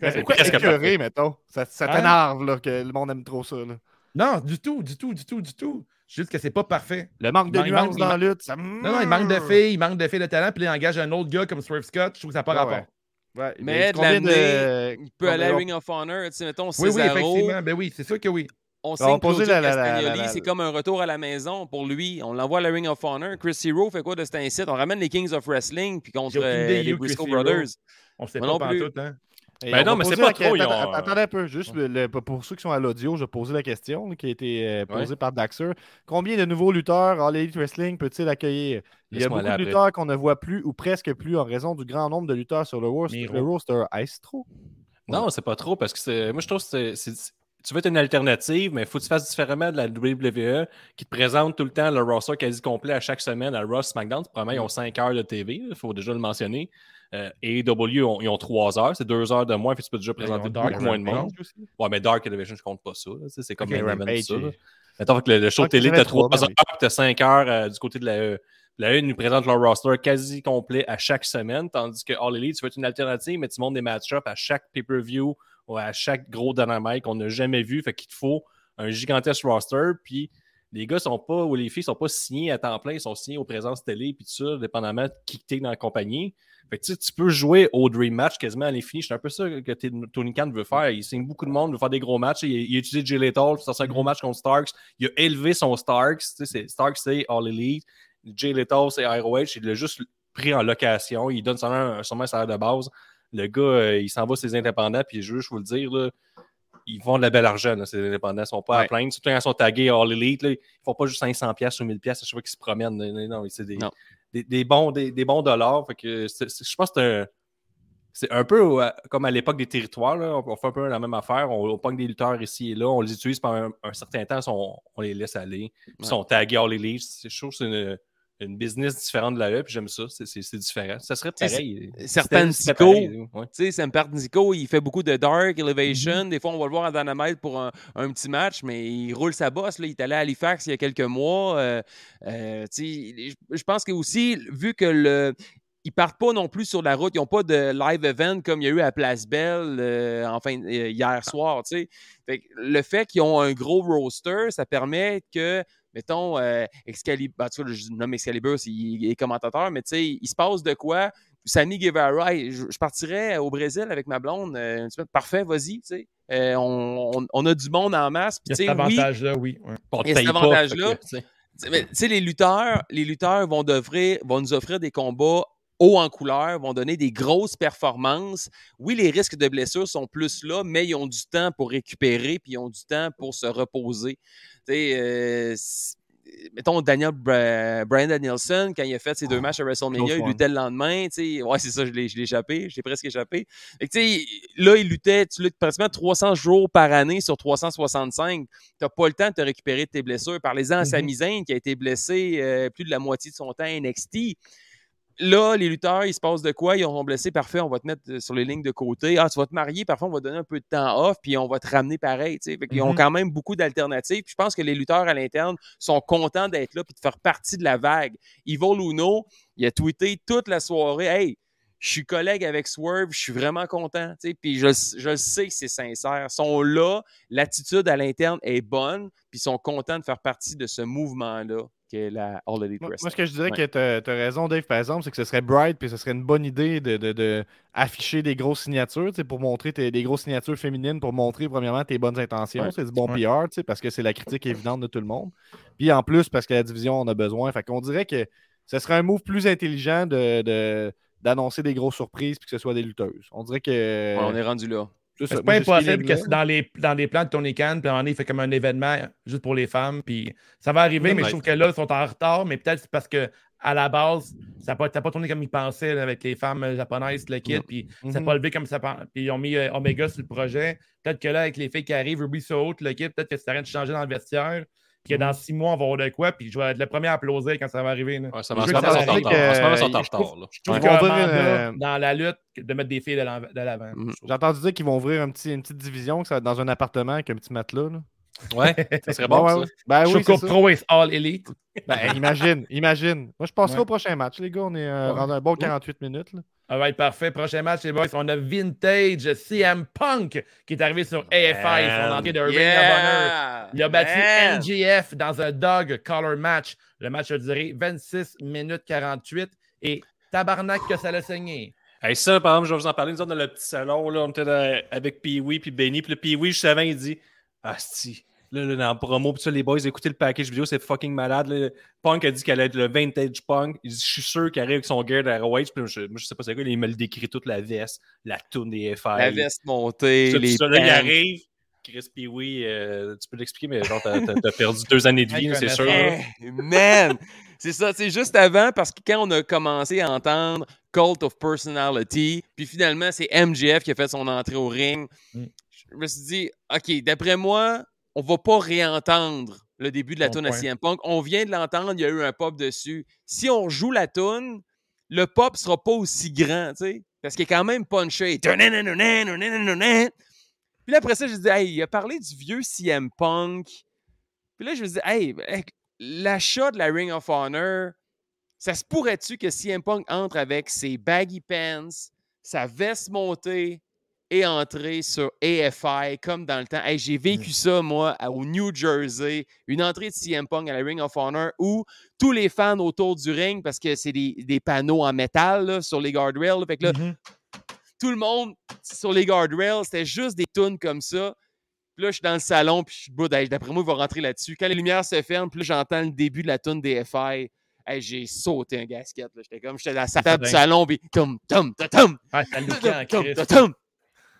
C'est quoi écœuré, mettons? Ça, ça hein? t'énerve là, que le monde aime trop ça. Là. Non, du tout, du tout, du tout, du tout. Juste que c'est pas parfait. Le manque de nuances dans la lutte, ça. Non, non, il manque de filles, il manque de filles de talent, puis il engage un autre gars comme Swerve Scott. Je trouve que ça n'a pas ah rapport. Ouais, mais de l'année, il peut aller à Ring of Honor, tu sais, mettons, Oui, oui, effectivement. Ben oui, c'est sûr que oui. On sait que c'est comme un retour à la maison pour lui. On l'envoie à la Ring of Honor. Chris Hero fait quoi de cet incite? On ramène les Kings of Wrestling puis contre euh, les Briscoe Brothers. On sait pas, pas tout, hein? Ben non, mais c'est pas trop. Attendez un peu, juste pour ceux qui sont à l'audio, je vais poser la question qui a été euh, posée par Daxer. Combien de nouveaux lutteurs All Elite Wrestling peut-il accueillir? Il y a beaucoup de lutteurs qu'on ne voit plus ou presque plus en raison du grand nombre de lutteurs sur le, roster. Le roster. Est-ce trop Non, c'est pas trop parce que moi je trouve que c'est tu veux être une alternative, mais il faut que tu fasses différemment de la WWE qui te présente tout le temps le roster quasi complet à chaque semaine à Ross SmackDown. Probablement, ils ont 5 heures de TV, il faut déjà le mentionner. Euh, et AEW, ils ont 3 heures, c'est 2 heures de moins, puis tu peux déjà présenter beaucoup moins de monde. Ouais, mais Dark Elevation, je compte pas ça. C'est comme okay, ça. Attends, que le, show de télé, tu as 3 heures, tu as 5 heures euh, du côté de la E. La E nous présente leur roster quasi complet à chaque semaine, tandis que All Elite, tu veux être une alternative, mais tu montes des match-ups à chaque pay-per-view à chaque gros dynamite qu'on n'a jamais vu. Fait qu'il te faut un gigantesque roster. Puis les gars sont pas, ou les filles sont pas signés à temps plein, ils sont signés aux présences télé, puis tout ça, dépendamment de qui t'es dans la compagnie. Fait que tu peux jouer au Dream Match quasiment à l'infini. C'est un peu ça que Tony Khan veut faire. Il signe beaucoup de monde, il veut faire des gros matchs. Il, il a utilisé Jay Lethal, c'est un gros mm-hmm. match contre Starks. Il a élevé son Starks. Starks, c'est All Elite. Jay Lethal, c'est ROH. Il l'a juste pris en location. Il donne sûrement un salaire de base. Le gars, euh, il s'en va ses indépendants, puis je veux vous le dire, là, ils font de la belle argent, là, ces indépendants. Ils ne sont pas à plaindre. Surtout quand ils sont tagués All Elite, là, ils ne font pas juste 500$ ou 1000$ à chaque fois qu'ils se promènent. Non, c'est des, des, bons, des, bons dollars. Fait que je pense que c'est un. peu comme à l'époque des territoires. Là. On, fait un peu la même affaire. On, on pogne des lutteurs ici et là. On les utilise pendant un, certain temps. On, les laisse aller. Ils sont tagués All Elite. Je trouve que c'est une, une business différente de la E, puis j'aime ça, c'est différent. Ça serait pareil. Certains Nico, tu sais, Sempert Nico, il fait beaucoup de Dark Elevation. Mm-hmm. Des fois, on va le voir à Dynamite pour un, petit match, mais il roule sa bosse. Là. Il est allé à Halifax il y a quelques mois. Euh, euh, je pense que aussi, vu que le, ils partent pas non plus sur la route. Ils n'ont pas de live event comme il y a eu à Place Belle euh, enfin, hier soir. Fait le fait qu'ils ont un gros roster, ça permet que mettons, euh, Excalibur, ben, tu vois, je nomme Excalibur, il est commentateur, mais tu sais, il se passe de quoi? Sammy Guevara, je, partirais au Brésil avec ma blonde. Euh, parfait, vas-y, tu sais. Euh, on, a du monde en masse. Il y a cet avantage-là, oui. Il y a cet avantage-là. Tu sais, les lutteurs, les lutteurs vont, vont nous offrir des combats haut en couleur, vont donner des grosses performances. Oui, les risques de blessure sont plus là, mais ils ont du temps pour récupérer, puis ils ont du temps pour se reposer. Euh, mettons Daniel Brian Danielson, quand il a fait ses deux ah, matchs à WrestleMania, il luttait le lendemain. Ouais, c'est ça, je l'ai échappé. J'ai presque échappé. là, il luttait, tu luttes pratiquement 300 jours par année sur 365. Tu n'as pas le temps de te récupérer de tes blessures. Parlez-en à Sami mm-hmm. Zayn, qui a été blessé euh, plus de la moitié de son temps à NXT là, les lutteurs, il se passe de quoi? Ils ont blessé, parfait, on va te mettre euh, sur les lignes de côté. Ah, tu vas te marier, parfois, on va te donner un peu de temps off, puis on va te ramener pareil. Ils ont mm-hmm. quand même beaucoup d'alternatives. je pense que les lutteurs à l'interne sont contents d'être là puis de faire partie de la vague. Ivo Luno, il a tweeté toute la soirée Hey, je suis collègue avec Swerve, je suis vraiment content. Puis je, je sais que c'est sincère. Ils sont là, l'attitude à l'interne est bonne, puis ils sont contents de faire partie de ce mouvement-là la All Elite Moi, ce que je dirais que tu as, raison, Dave, par exemple, c'est que ce serait bright, puis ce serait une bonne idée de, afficher des grosses signatures, pour montrer des grosses signatures féminines, pour montrer, premièrement, tes bonnes intentions. C'est du bon PR, parce que c'est la critique évidente de tout le monde. Puis en plus, parce que la division en a besoin. Fait qu'on dirait que ce serait un move plus intelligent de, d'annoncer des grosses surprises puis que ce soit des lutteuses. On dirait que. on est rendu là. C'est pas impossible que dans les, dans les plans de Tony Khan, puis à un moment donné, il fait comme un événement juste pour les femmes. Puis ça va arriver, mais je trouve que là, ils sont en retard. Mais peut-être c'est parce que à la base, ça n'a pas, pas, tourné comme ils pensaient avec les femmes japonaises, le kit, puis ça n'a pas levé comme ça. Puis ils ont mis euh, Omega sur le projet. Peut-être que là, avec les filles qui arrivent, Ruby Soho, le kit, peut-être que ça rien de changer dans le vestiaire que dans six mois, on va avoir de quoi, puis je vais être le premier à applaudir quand ça va arriver. Ouais, ça va se en retard. Je trouve qu'on va dans la lutte de mettre des filles de l'avant. Mhm. J'ai entendu dire qu'ils vont ouvrir un petit, une petite division ça va être dans un appartement avec un petit matelas. Là. Ouais, ça serait bon. ça. Ben, oui, Pro is All Elite. Ben, imagine, imagine. Moi, je passerai au prochain match, les gars. On est euh, rendu un bon 48 minutes. Là. Ah ouais, parfait. Prochain match, les boys. On a Vintage CM Punk qui est arrivé sur AFI, son entrée de Ring of Honor. Il a battu MGF dans un dog color match. Le match a duré 26 minutes 48 et tabarnak que ça l'a saigné. Hey, ça, par exemple, je vais vous en parler. Nous autres, dans le petit salon, là, on était avec Pee-Wee puis Benny. Puis le Pee-Wee, juste avant, il dit Asti, Là, là, dans le promo, puis ça, les boys, écoutez le package vidéo, c'est fucking malade. Punk a dit qu'elle allait être le vintage Punk. Il dit, je suis sûr qu'il arrive avec son gear d'Arrowage. Puis je, moi, je sais pas c'est quoi, il me le décrit toute la veste, la toune des FR. La veste montée, les ça, là, il arrive. Chris Pee oui, euh, tu peux l'expliquer, mais genre, t'as, as perdu deux années de vie, c'est sûr. man! C'est ça, c'est juste avant, parce que quand on a commencé à entendre Cult of Personality, puis finalement, c'est MGF qui a fait son entrée au ring, mm. je me suis dit, OK, d'après moi, on va pas réentendre le début de la tune à CM Punk. On vient de l'entendre, il y a eu un pop dessus. Si on joue la tune, le pop sera pas aussi grand, tu sais, parce qu'il est quand même punché. Puis là, après ça, je dis, hey, il a parlé du vieux CM Punk. Puis là, je me dis, hey, l'achat de la Ring of Honor, ça se pourrait-tu que CM Punk entre avec ses baggy pants, sa veste montée, et entrer sur AFI comme dans le temps. J'ai vécu mmh. ça, moi, au New Jersey, une entrée de CM Punk à la Ring of Honor où tous les fans autour du ring, parce que c'est des, panneaux en métal sur les guardrails, fait que là, mmh tout le monde sur les guardrails, c'était juste des tunes comme ça. Puis là, je suis dans le salon, puis je suis d'après moi, il va rentrer là-dessus. Quand les lumières se ferment, puis j'entends le début de la tune des FI. j'ai sauté un gasket. J'étais comme, j'étais dans la table du salon, puis tum, tum, tum, tum. Ah, ça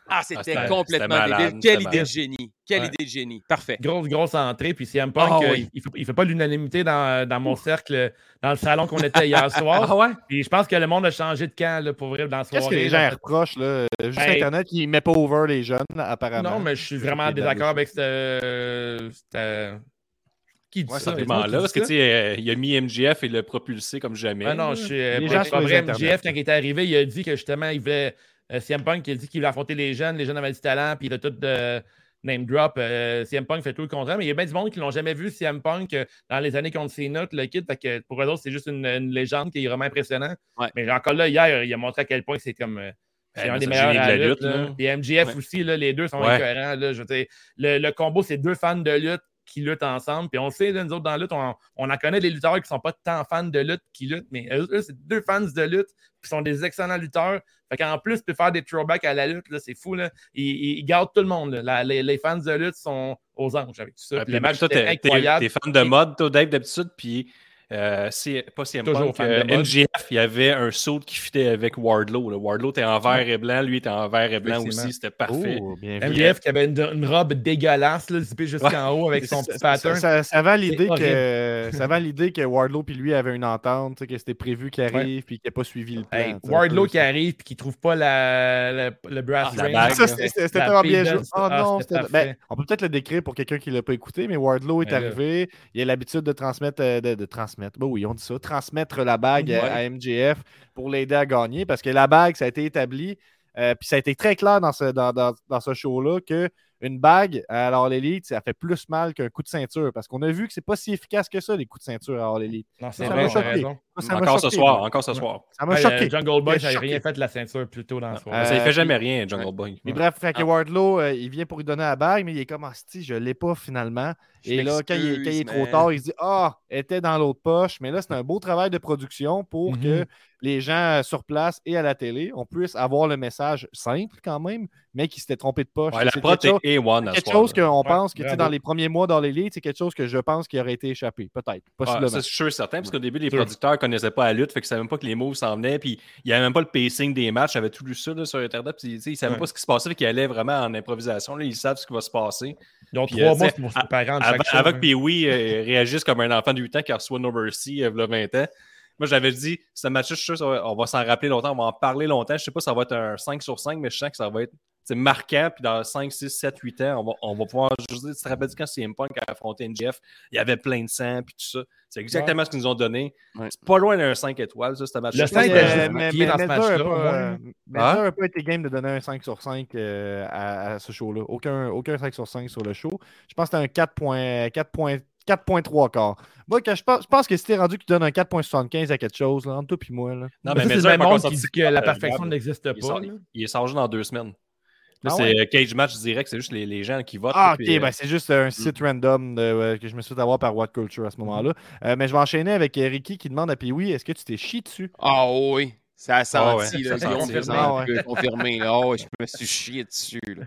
ah, c'était complètement débile. Quelle idée de génie. Quelle idée de génie. Parfait. Grosse, grosse entrée. Puis CM Punk, ah, euh, il ne fait, pas l'unanimité dans, dans, mon cercle, dans le salon qu'on était hier soir. ah ouais? Puis je pense que le monde a changé de camp là, pour vrai dans ce Qu'est-ce que les gens reprochent? Là? Juste ben, Internet, il ne met pas over les jeunes, apparemment. Non, mais je suis vraiment en désaccord avec ce. Qui dit ça? là parce que tu sais, il a mis MGF et le propulsé comme jamais. Ah non, je suis. Les gens vrai, MGF, quand il est arrivé, il a dit que justement, il voulait euh, CM Punk qui a dit qu'il voulait affronter les jeunes, les jeunes avaient du talent, puis il a tout de name drop. Euh, CM Punk fait tout le contraire, mais il y a bien du monde qui l'ont jamais vu, CM Punk, euh, dans les années contre notes, le kit. Fait que pour eux autres, c'est juste une, légende qui est vraiment impressionnant. Mais encore là, hier, il a montré à quel point c'est comme. C'est un des meilleurs à la lutte. Puis MGF aussi, là, les deux sont incohérents. Là, je veux le, le combo, c'est deux fans de lutte qui luttent ensemble. Puis on sait, nous autres, dans la lutte, on, on en connaît des lutteurs qui ne sont pas tant fans de lutte qui luttent, mais eux, c'est deux fans de lutte qui sont des excellents lutteurs. Fait qu'en plus, tu faire des throwbacks à la lutte, c'est fou. Là. Ils, gardent tout le monde. les, fans de lutte sont aux anges avec tout ça. les matchs. T'es fan de mode, toi, Dave, d'habitude, puis euh, c'est pas CM Punk. Euh, MGF, il y avait un saut qui fitait avec Wardlow. Wardlow était en vert et blanc, lui était en vert et blanc aussi, c'était parfait. Oh, MGF qui avait une, robe dégueulasse, là, zippée jusqu'en haut avec son petit pattern. Ça, ça, va l'idée que, ça l'idée que Wardlow puis lui avaient une entente, que c'était prévu qu'il arrive puis qu'il n'a pas suivi le plan. Wardlow qui arrive puis qui ne trouve pas la, le brass ah, ring. C'était tellement bien joué. Oh, non, ben, on peut peut-être le décrire pour quelqu'un qui ne l'a pas écouté, mais Wardlow est arrivé. Il a l'habitude de transmettre, euh, de transmettre transmettre. oui, on dit ça. Transmettre la bague à MJF pour l'aider à gagner parce que la bague, ça a été établi. Euh, puis ça a été très clair dans ce, dans, dans ce show-là que une bague à l'élite, ça fait plus mal qu'un coup de ceinture parce qu'on a vu que c'est pas si efficace que ça, les coups de ceinture à l'élite. Ça m'a choqué. encore ce soir, encore ce soir. Ça m'a choqué. Euh, Jungle Boy, ça n'a rien fait de la ceinture plutôt dans le soir. ça ne fait jamais rien, Jungle Boy. Mais bref, Frankie Wardlow, euh, il vient pour lui donner la bague, mais il est comme si je l'ai pas finalement. Et là, quand il, est trop tard, il se dit Ah, elle était dans l'autre poche. Mais là, c'est un beau travail de production pour que mhm. Les gens sur place et à la télé, on puisse avoir le message simple quand même, mais qui s'était trompé de poche. Ouais, la prod est A1 quelque chose qu'on pense que dans les premiers mois dans les lits, c'est quelque chose que je pense qui aurait été échappé, peut-être. Possiblement. c'est sûr certain, parce qu'au début, les producteurs ne connaissaient pas la lutte, fait que ne savaient même pas que les moves s'en venaient, puis il n'y avait même pas le pacing des matchs, j'avais tout lu ça sur Internet, puis ils ne savaient pas ce qui se passait, fait qu'ils allaient vraiment en improvisation. Là, ils savent ce qui va se passer. Ils ont trois mois pour se préparer en chaque Avant que oui euh, réagisse comme un enfant de 8 ans qui reçoit No Mercy il y a 20 ans. Moi, j'avais dit, ce match-là, je suis sûr, on va s'en rappeler longtemps, on va en parler longtemps. Je sais pas si ça va être un 5 sur 5, mais je sens que ça va être marquant. Puis dans 5, 6, 7, 8 ans, on va, on va pouvoir. Je tu te rappelles quand CM Punk a affronté NGF, il y avait plein de sang, puis tout ça. C'est exactement ce qu'ils nous ont donné. C'est pas loin d'un 5 étoiles, ça, ce match-là. Le 5 est mais, mais, dans ce match-là. Mais ça n'a pas été game de donner un 5 sur 5 euh, à, ce show-là. Aucun, aucun 5 sur 5 sur le show. Je pense que c'était un 4.4 4.3 quart. Moi, je, pense, je pense que si t'es rendu que tu donnes un 4.75 à quelque chose, là, entre toi et moi. Là. Non, mais, mais c'est le monde qui dit que la perfection n'existe pas. Il, est changé dans deux semaines. Là, ah c'est Cage Match direct, c'est juste les, les, gens qui votent. Ah, ok, euh, ben, c'est juste un site mm. random que je me suis fait avoir par What Culture à ce moment-là. Euh, mais je vais enchaîner avec Ricky qui demande à Pee-Wee est-ce que tu t'es chié dessus? Ah oui. Ça a senti, ah, là, ça confirmé, ah, ouais. confirmé. Oh, je me suis chié dessus. Là.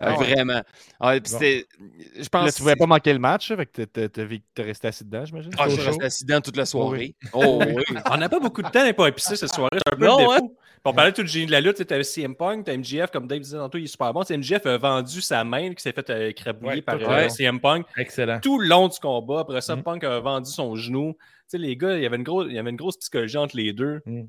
Ah, vraiment. Ah, je pense là, tu ne voulais pas manquer le match, fait que tu es resté assis dedans, j'imagine? Ah, je suis resté assis dedans toute la soirée. Oh, oui. On n'a pas beaucoup de temps à pas épicé cette soirée. C'est un peu non, le défaut. Hein? On parlait tout le génie de la lutte, tu avais CM Punk, tu MGF, comme Dave disait tantôt, il est super bon. MGF a vendu sa main qui s'est fait euh, écrabouiller par euh, CM Punk. Excellent. Tout le long du combat. Après ça, mm. Punk a vendu son genou sais, les gars, il y, avait une grosse, il y avait une grosse psychologie entre les deux. Mm.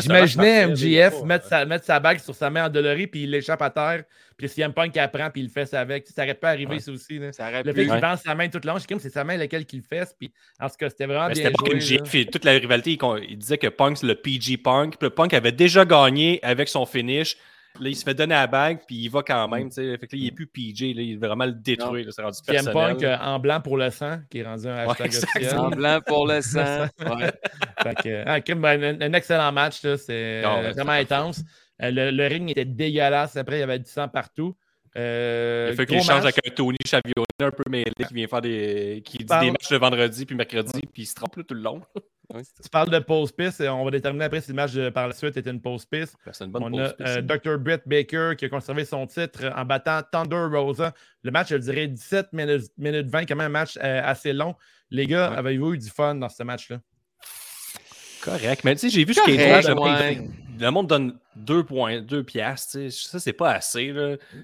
J'imaginais MGF mettre, sa, mettre sa bague sur sa main endolorie, puis il l'échappe à terre, puis CM Punk apprend, puis il le fait avec. ça n'aurait pas arrivé, ça aussi. Là. Ça le fait qu'il ouais. sa main toute longue, c'est sa main laquelle qu'il le fait. Puis, en tout cas, c'était vraiment bien joué. MGF, toute la rivalité, il, il disait que Punk, c'est le PG Punk. Puis le Punk avait déjà gagné avec son finish. Là, il se fait donner la bague, puis il va quand même. Fait que là, il n'est plus PJ, là, il est vraiment le détruire. C'est rendu personnel. Punk euh, en blanc pour le sang, qui est rendu un hashtag officiel. En blanc pour le sang. ouais. fait ah, ben, un, excellent match, c'est vraiment intense. Euh, le, ring était dégueulasse. Après, il y avait du sang partout. Euh, il fait qu'il change avec un Tony Chavione un peu mêlé qui vient faire des. qui dit des matchs le vendredi puis mercredi, puis il se trompe tout le long. tu parles de pause piste, on va déterminer après si le match par la suite était une pause piste. Ben, on a euh, Dr. Britt Baker qui a conservé son titre en battant Thunder Rosa. Le match, je dirais 17 minutes, 20, quand même un match euh, assez long. Les gars, avez-vous eu du fun dans ce match-là? Correct. Mais tu sais, j'ai vu ce qui est Le monde donne 2,2 piastres. Ça, c'est pas assez.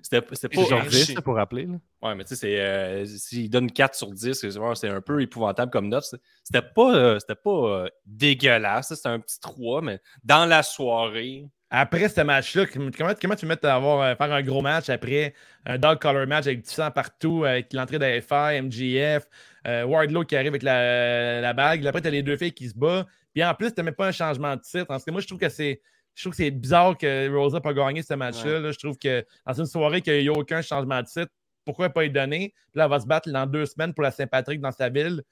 C'était pas. pour rappeler. Là. Ouais, mais tu sais, euh, s'il donne 4 sur 10, c'est un peu épouvantable comme note. C'était pas, euh, pas euh, dégueulasse. C'était un petit 3, mais dans la soirée. Après ce match-là, comment, comment tu mets à avoir, faire un gros match après un dog color match avec du sang partout, avec l'entrée d'AFR, MGF, Wardlow qui arrive avec la, la bague. Après, tu as les deux filles qui se battent. Puis en plus, tu n'as pas un changement de titre. Parce que moi, je trouve que c'est. Je trouve que c'est bizarre que Rosa pas gagné ce match-là. Je trouve que dans une soirée qu'il n'y a aucun changement de titre, pourquoi pas y donner? Puis là, elle va se battre dans deux semaines pour la Saint-Patrick dans sa ville.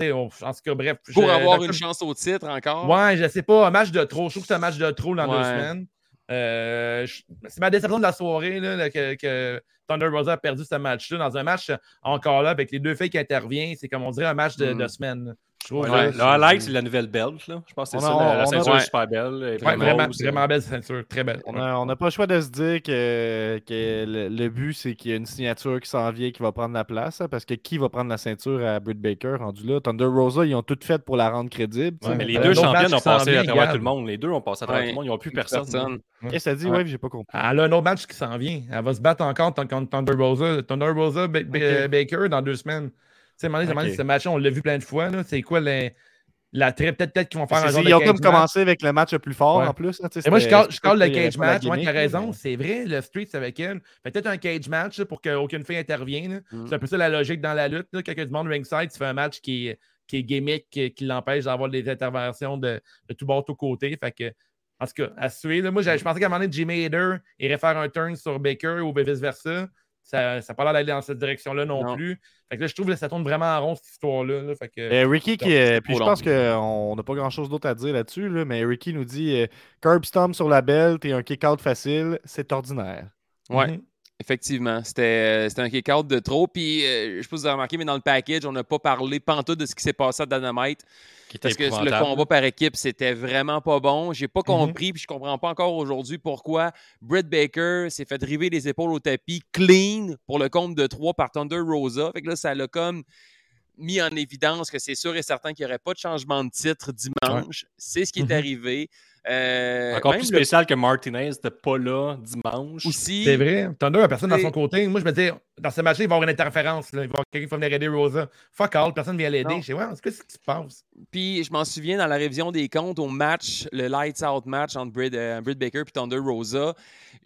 en tout cas, bref. Pour avoir une chance au titre encore. Ouais, je sais pas. Un match de trop. Je trouve que c'est un match de trop dans deux semaines. Euh, c'est ma déception de la soirée là, que, Thunder Rosa a perdu ce match-là. Dans un match encore là, avec les deux filles qui interviennent, c'est comme on dirait un match de, de mm. semaine. Ouais, le highlight, c'est la nouvelle belt. Là. Je pense que c'est ça. la, ceinture est super belle. Vraiment, vraiment, belle ceinture. Très belle. On n'a pas le choix de se dire que, que le, but, c'est qu'il y a une signature qui s'en vient qui va prendre la place. Hein, parce que qui va prendre la ceinture à Britt Baker rendu là? Thunder Rosa, ils ont tout fait pour la rendre crédible. mais les deux champions ont passé à travers tout le monde. Les deux ont passé à travers tout le monde. Ils n'ont plus personne. Qu'est-ce que ça dit? Ouais, j'ai pas compris. Elle a un autre match qui s'en vient. Elle va se battre encore contre Thunder Rosa. Thunder Rosa Baker dans deux semaines. Sais, ce match on l'a vu plein de fois. C'est quoi la peut-être peut qu'ils vont faire un genre Ils ont comme commencé avec le match le plus fort en plus. Et moi, je cale, le cage match. Moi, tu as raison. C'est vrai, le street, c'est avec elle. Peut-être un cage match pour qu'aucune fille intervienne. Mm. C'est un peu ça la logique dans la lutte. Quand du monde ringside, tu fais un match qui est, qui est gimmick, qui, l'empêche d'avoir des interventions de, de tout bord, tout côté. Fait que, en tout cas, à suivre. Moi, je pensais qu'à un moment donné, Jimmy Hader irait faire un turn sur Baker ou vice-versa. Ça n'a pas l'air d'aller dans cette direction-là non, plus. Fait que là, je trouve que ça tourne vraiment en rond, cette histoire-là. Fait que, euh, Ricky, qui, puis je pense qu'on n'a pas grand-chose d'autre à dire là-dessus, là, mais Ricky nous dit euh, Curb Stomp sur la belle, t'es un kick-out facile, c'est ordinaire. Ouais. Mhm. Effectivement, c'était un kick-out de trop. Puis, je sais pas si vous avez remarqué, mais dans le package, on n'a pas parlé pantoute de ce qui s'est passé à Dynamite. Parce que le combat par équipe, c'était vraiment pas bon. J'ai pas mm-hmm. compris, puis je comprends pas encore aujourd'hui pourquoi Britt Baker s'est fait driver les épaules au tapis clean pour le compte de 3 par Thunder Rosa. Fait que là, ça l'a comme mis en évidence que c'est sûr et certain qu'il n'y aurait pas de changement de titre dimanche. C'est ce qui est mm-hmm. arrivé. Euh, Encore plus spécial que Martinez n'était pas là dimanche. Aussi. C'est vrai. Thunder a personne dans son côté. Moi, je me dis, dans ce match il va y avoir une interférence. Il va y avoir quelqu'un qui va venir aider Rosa. Fuck all, personne ne vient l'aider. Je sais, ouais, qu'est-ce qui se passe? Puis, je m'en souviens dans la révision des comptes au match, le Lights Out match entre Britt, euh, Baker et Thunder Rosa.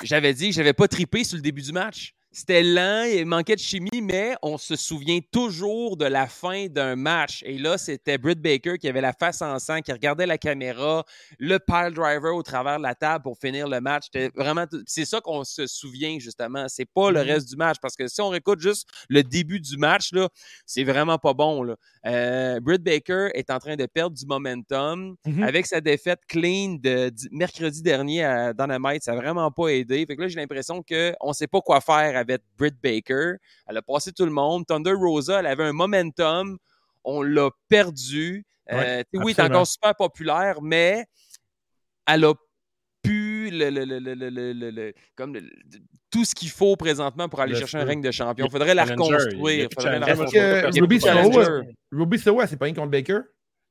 J'avais dit que je n'avais pas trippé sur le début du match. C'était lent, il manquait de chimie, mais on se souvient toujours de la fin d'un match. Et là, c'était Britt Baker qui avait la face en sang, qui regardait la caméra, le pile driver au travers de la table pour finir le match. C'était vraiment, c'est ça qu'on se souvient justement. C'est pas le mm-hmm. reste du match parce que si on réécoute juste le début du match là, c'est vraiment pas bon là. Euh, Britt Baker est en train de perdre du momentum mm-hmm. avec sa défaite clean de, mercredi dernier à Dynamite. Ça n'a vraiment pas aidé. Fait que là, j'ai l'impression qu'on ne sait pas quoi faire avec Britt Baker. Elle a passé tout le monde. Thunder Rosa, elle avait un momentum. On l'a perdu. Euh, oui, elle est encore super populaire, mais elle a pu le, comme tout ce qu'il faut présentement pour aller chercher un règne de champion. Il faudrait la reconstruire. Est-ce que Ruby Soho, Ruby Soho, elle s'est pognée contre Baker?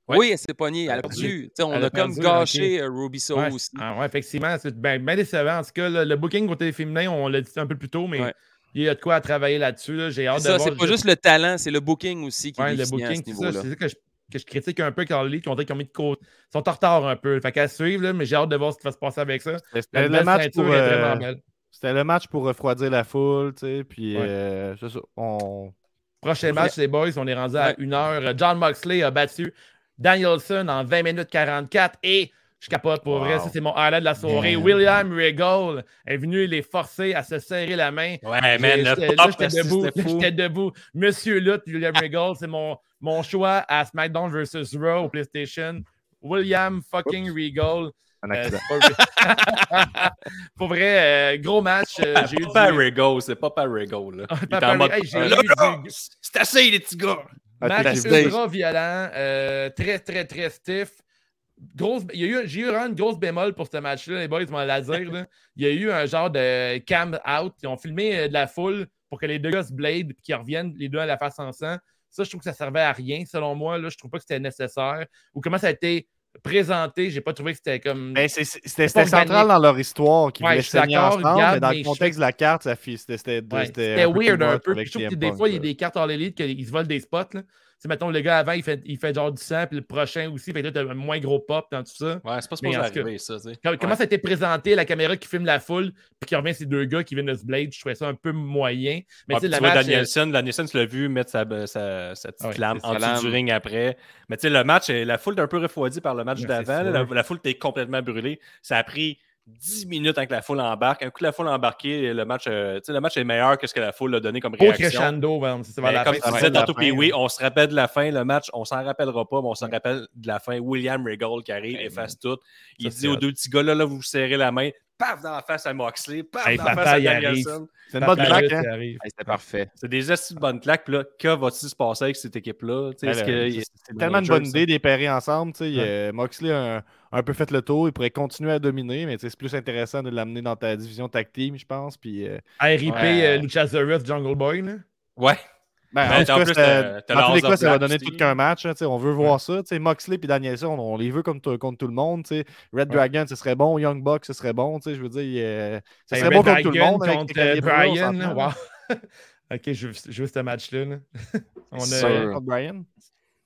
Oui, elle s'est pognée. Elle a perdu. On a, comme gâché euh, Ruby Soho aussi. Ah ouais, effectivement. C'est bien décevant. En tout cas, le, booking côté féminin, on l'a dit un peu plus tôt, mais il y a de quoi à travailler là-dessus. J'ai hâte de ça, C'est pas juste le talent, c'est le booking aussi qui est le booking, c'est ça. C'est que je, que je critique un peu Carly, qui ont dit qu'ils ont mis de côté. Ils sont en retard un peu. Fait qu'à suivre, là, mais j'ai hâte de voir ce qui va se passer avec ça. C'était le, match pour, euh, C'était le match pour refroidir la foule, tu sais. Puis, euh, ça, on... Prochain match, les boys, on est rendu à une heure. John Moxley a battu Danielson en 20 minutes 44 et je capote pour vrai. Ça, c'est mon highlight de la soirée. William Regal est venu les forcer à se serrer la main. Ouais, man, j'étais debout. J'étais debout. Monsieur Lutte, William Regal, c'est mon, mon choix à SmackDown vs. Raw au PlayStation. William fucking Regal. Euh, pour vrai, euh, gros match. Euh, j'ai eu pas du... Regal, c'est pas pas Regal. Mode. C'est assez, les petits gars. Match ultra violent, euh, très, très, très stiff grosse, il y a eu, j'ai eu vraiment une grosse bémol pour ce match-là, les boys vont la dire. Il y a eu un genre de cam out. Ils ont filmé euh, de la foule pour que les deux gars se blade et qu'ils reviennent les deux à la face en sang. Ça, je trouve que ça servait à rien, selon moi. Là, je trouve pas que c'était nécessaire. Ou comment ça a été présenté, j'ai pas trouvé que c'était comme. Ben, c'était central dans leur histoire qui ouais, voulaient ensemble, mais dans le contexte de la carte, c'était C'était weird un peu. Je trouve que des fois, il y a des cartes en l'élite qu'ils se volent des spots. Là mettons, le gars avant, il fait, il fait genre du sang, puis le prochain aussi, fait que là, t'as un moins gros pop dans tout ça. Ouais, c'est pas supposé arriver, ça. Comment ça a été présenté, la caméra qui filme la foule, puis qui revient ces deux gars qui viennent de se blade, je trouvais ça un peu moyen. Mais tu sais, match. Danielson, Danielson, tu l'as vu mettre sa, sa, sa petite lame en dessous du ring après. Mais tu sais, le match, la foule est un peu refroidie par le match d'avant. La, la, foule était complètement brûlée. Ça a pris 10 minutes avec la foule embarque. Un coup la foule embarquée, le match, euh, le match est meilleur que ce que la foule a donné comme réaction. crescendo, c'est ben, Comme tu disais tantôt, puis oui, on se rappelle de la fin, le match, on s'en rappellera pas, mais on s'en rappelle de la fin. William Regal qui arrive, ben, efface tout. Il dit aux deux petits gars, là, là, vous vous serrez la main paf dans la face à Moxley, paf dans la face à Danielson. C'est une bonne claque, hein? C'était parfait. C'est des assez de bonnes claques. Puis là, que va-t-il se passer avec cette équipe-là? Ben c'est tellement une bonne idée d'épérer ensemble. Moxley a un, peu fait le tour. Il pourrait continuer à dominer, mais c'est plus intéressant de l'amener dans ta division tag team, je pense. Puis, euh, RIP euh, Luchasaurus Jungle Boy. Là. Ouais. Ben, en, tout cas, dans tous les cas, ça va donner tout qu'un match. Hein, on veut voir ça. Moxley et Danielson, on, les veut comme contre tout le monde. Red Dragon, ce serait bon. Young Buck, ce serait bon. Je veux dire, ce serait bon contre tout le monde. Contre avec Brian. Wow. ok, juste, juste ce match-là. on a contre Brian.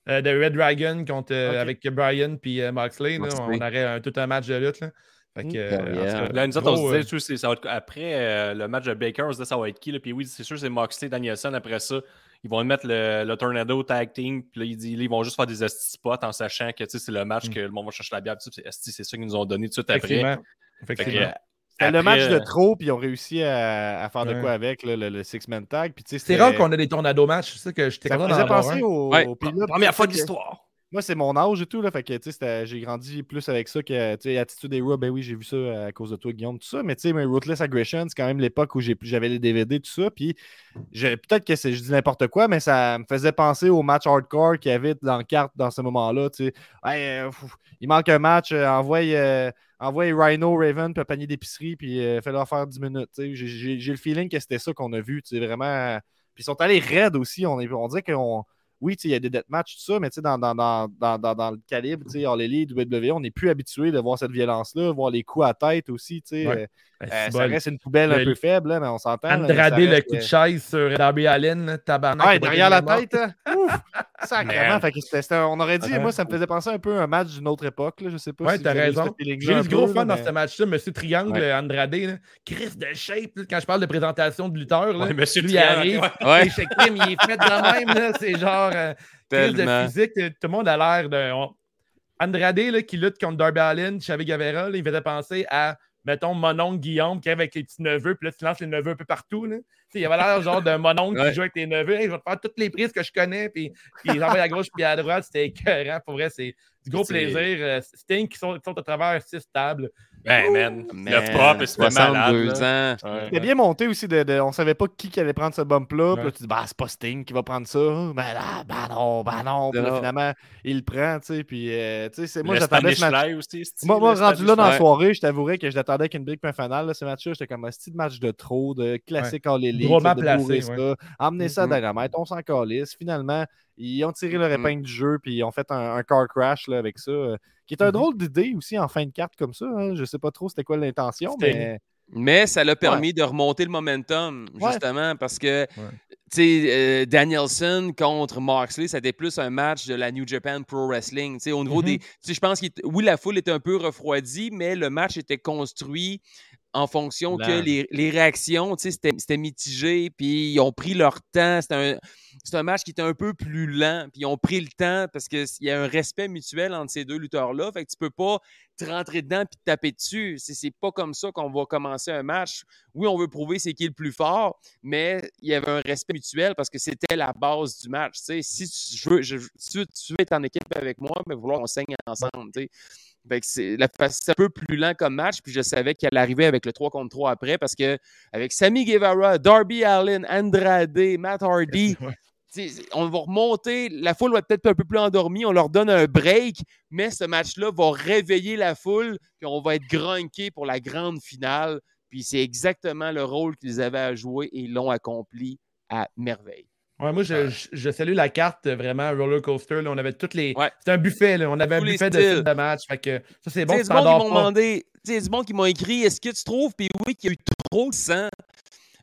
Euh, de Red Dragon contre, euh, avec Brian puis euh, Moxley, on aurait tout un match de lutte. Là. Fait que, euh, là, nous autres, on se disait, ça va être, après le match de Baker, on se disait ça va être qui. Là, puis oui, c'est sûr, c'est Moxley, Danielson. Après ça, ils vont mettre le, Tornado Tag Team, puis là, ils, ils vont juste faire des spots en sachant que c'est le match mm. que le monde va chercher la bière. C'est ça qu'ils nous ont donné tout de suite après. Effectivement. Le match de euh, trop, puis ils ont réussi à, faire de quoi avec le, Six-Man Tag. C'est rare qu'on ait des tornado matchs. C'est ça que je t'ai Ça faisait penser au, Première fois de l'histoire. moi, c'est mon âge et tout. Là, fait que j'ai grandi plus avec ça que Attitude Era. Ben oui, j'ai vu ça à cause de toi, Guillaume, tout ça. Mais tu sais, Ruthless Aggression, c'est quand même l'époque où j'avais les DVD, tout ça. Puis peut-être que je dis n'importe quoi, mais ça me faisait penser au match hardcore qu'il y avait dans le carte dans ce moment-là. Euh, il manque un match, euh, envoie. Euh, envoie Rhino, Raven, puis un panier d'épicerie, puis fais-leur faire 10 minutes. J'ai le feeling que c'était ça qu'on a vu. Vraiment. Puis ils sont allés raides aussi. On, on dirait qu'on oui, il y a des deathmatchs, tout ça, mais dans, dans, dans, dans, le calibre, All Elite, WWE, on n'est plus habitué de voir cette violence-là, voir les coups à tête aussi. Ouais. Euh, ben, ça reste une poubelle un peu faible, mais on s'entend. Andrade, le coup de chaise sur Darby Allen, tabarnak. Ouais, derrière la tête. Hein. Ouf! Sacrément. Fait on aurait dit, moi, ça me faisait penser un peu à un match d'une autre époque. Là. Je sais pas ouais, t'as raison. J'ai eu gros fun dans ce match-là. Monsieur Triangle, Andrade, Chris de shape, quand je parle de présentation de lutteur, là, Monsieur lui arrive. Il est fait de même. C'est genre euh, Chris de physique. Tout le monde a l'air de. Andrade là, qui lutte contre Darby Allen, Xavier Gavera, il faisait penser à mettons, mon oncle Guillaume qui est avec les petits neveux, puis là, tu lances les neveux un peu partout. Là. Il avait l'air genre d'un mon oncle qui joue avec les neveux. il je vais te faire toutes les prises que je connais, puis, puis j'en à gauche puis à droite. C'était écœurant. Pour vrai, c'est du gros plaisir. Euh, Sting qui sont, qui sont à travers six tables. Ben, man, le pop, c'était malade. ans. C'était bien monté aussi. De, de, on savait pas qui, qui allait prendre ce bump-là. Puis là, tu dis, bah, c'est pas Sting qui va prendre ça. Ben là, ben non, ben non. Puis là, finalement, il le prend, tu sais. Puis, euh, tu sais, moi, j'attendais ce match. Aussi, moi, moi rendu là dans la soirée, je t'avouerais que je l'attendais avec une brique un final. ce match-là, j'étais comme un style match de trop, de classique en l'élite. Gros placé. Ouais. Amener ça à mm-hmm. Dynamite, on s'en calisse. Finalement, ils ont tiré leur mm-hmm. épingle du jeu, puis ils ont fait un, car crash là, avec ça. Euh, qui est un mm-hmm. drôle d'idée aussi en fin de carte comme ça. Hein. Je sais pas trop c'était quoi l'intention, mais. Mais ça l'a permis de remonter le momentum, justement, parce que sais, euh, Danielson contre Moxley, c'était plus un match de la New Japan Pro Wrestling. au niveau des. Je pense que oui, la foule était un peu refroidie, mais le match était construit en fonction que les, les réactions, c'était mitigé, puis ils ont pris leur temps. C'était un, un, match qui était un peu plus lent, puis ils ont pris le temps parce qu'il y a un respect mutuel entre ces deux lutteurs-là. Fait que tu peux pas rentrer dedans puis te taper dessus. C'est pas comme ça qu'on va commencer un match. Oui, on veut prouver c'est qui le plus fort, mais il y avait un respect mutuel parce que c'était la base du match. Si tu veux, tu veux être en équipe avec moi, mais vouloir qu'on saigne ensemble. C'est un peu plus lent comme match, puis je savais qu'elle arrivait avec le 3 contre 3 après parce que avec Sammy Guevara, Darby Allin, Andrade, Matt Hardy, on va remonter, la foule va peut-être un peu plus endormie, on leur donne un break, mais ce match-là va réveiller la foule, puis on va être grunqué pour la grande finale. Puis c'est exactement le rôle qu'ils avaient à jouer et ils l'ont accompli à merveille. Ouais, moi, je, je, salue la carte vraiment roller coaster. on avait toutes les. C'était un buffet. On avait un buffet de, de match. Fait que ça, c'est bon. C'est du. C'est du monde qui m'ont écrit est-ce que tu trouves, puis oui, qu'il y a eu trop de sang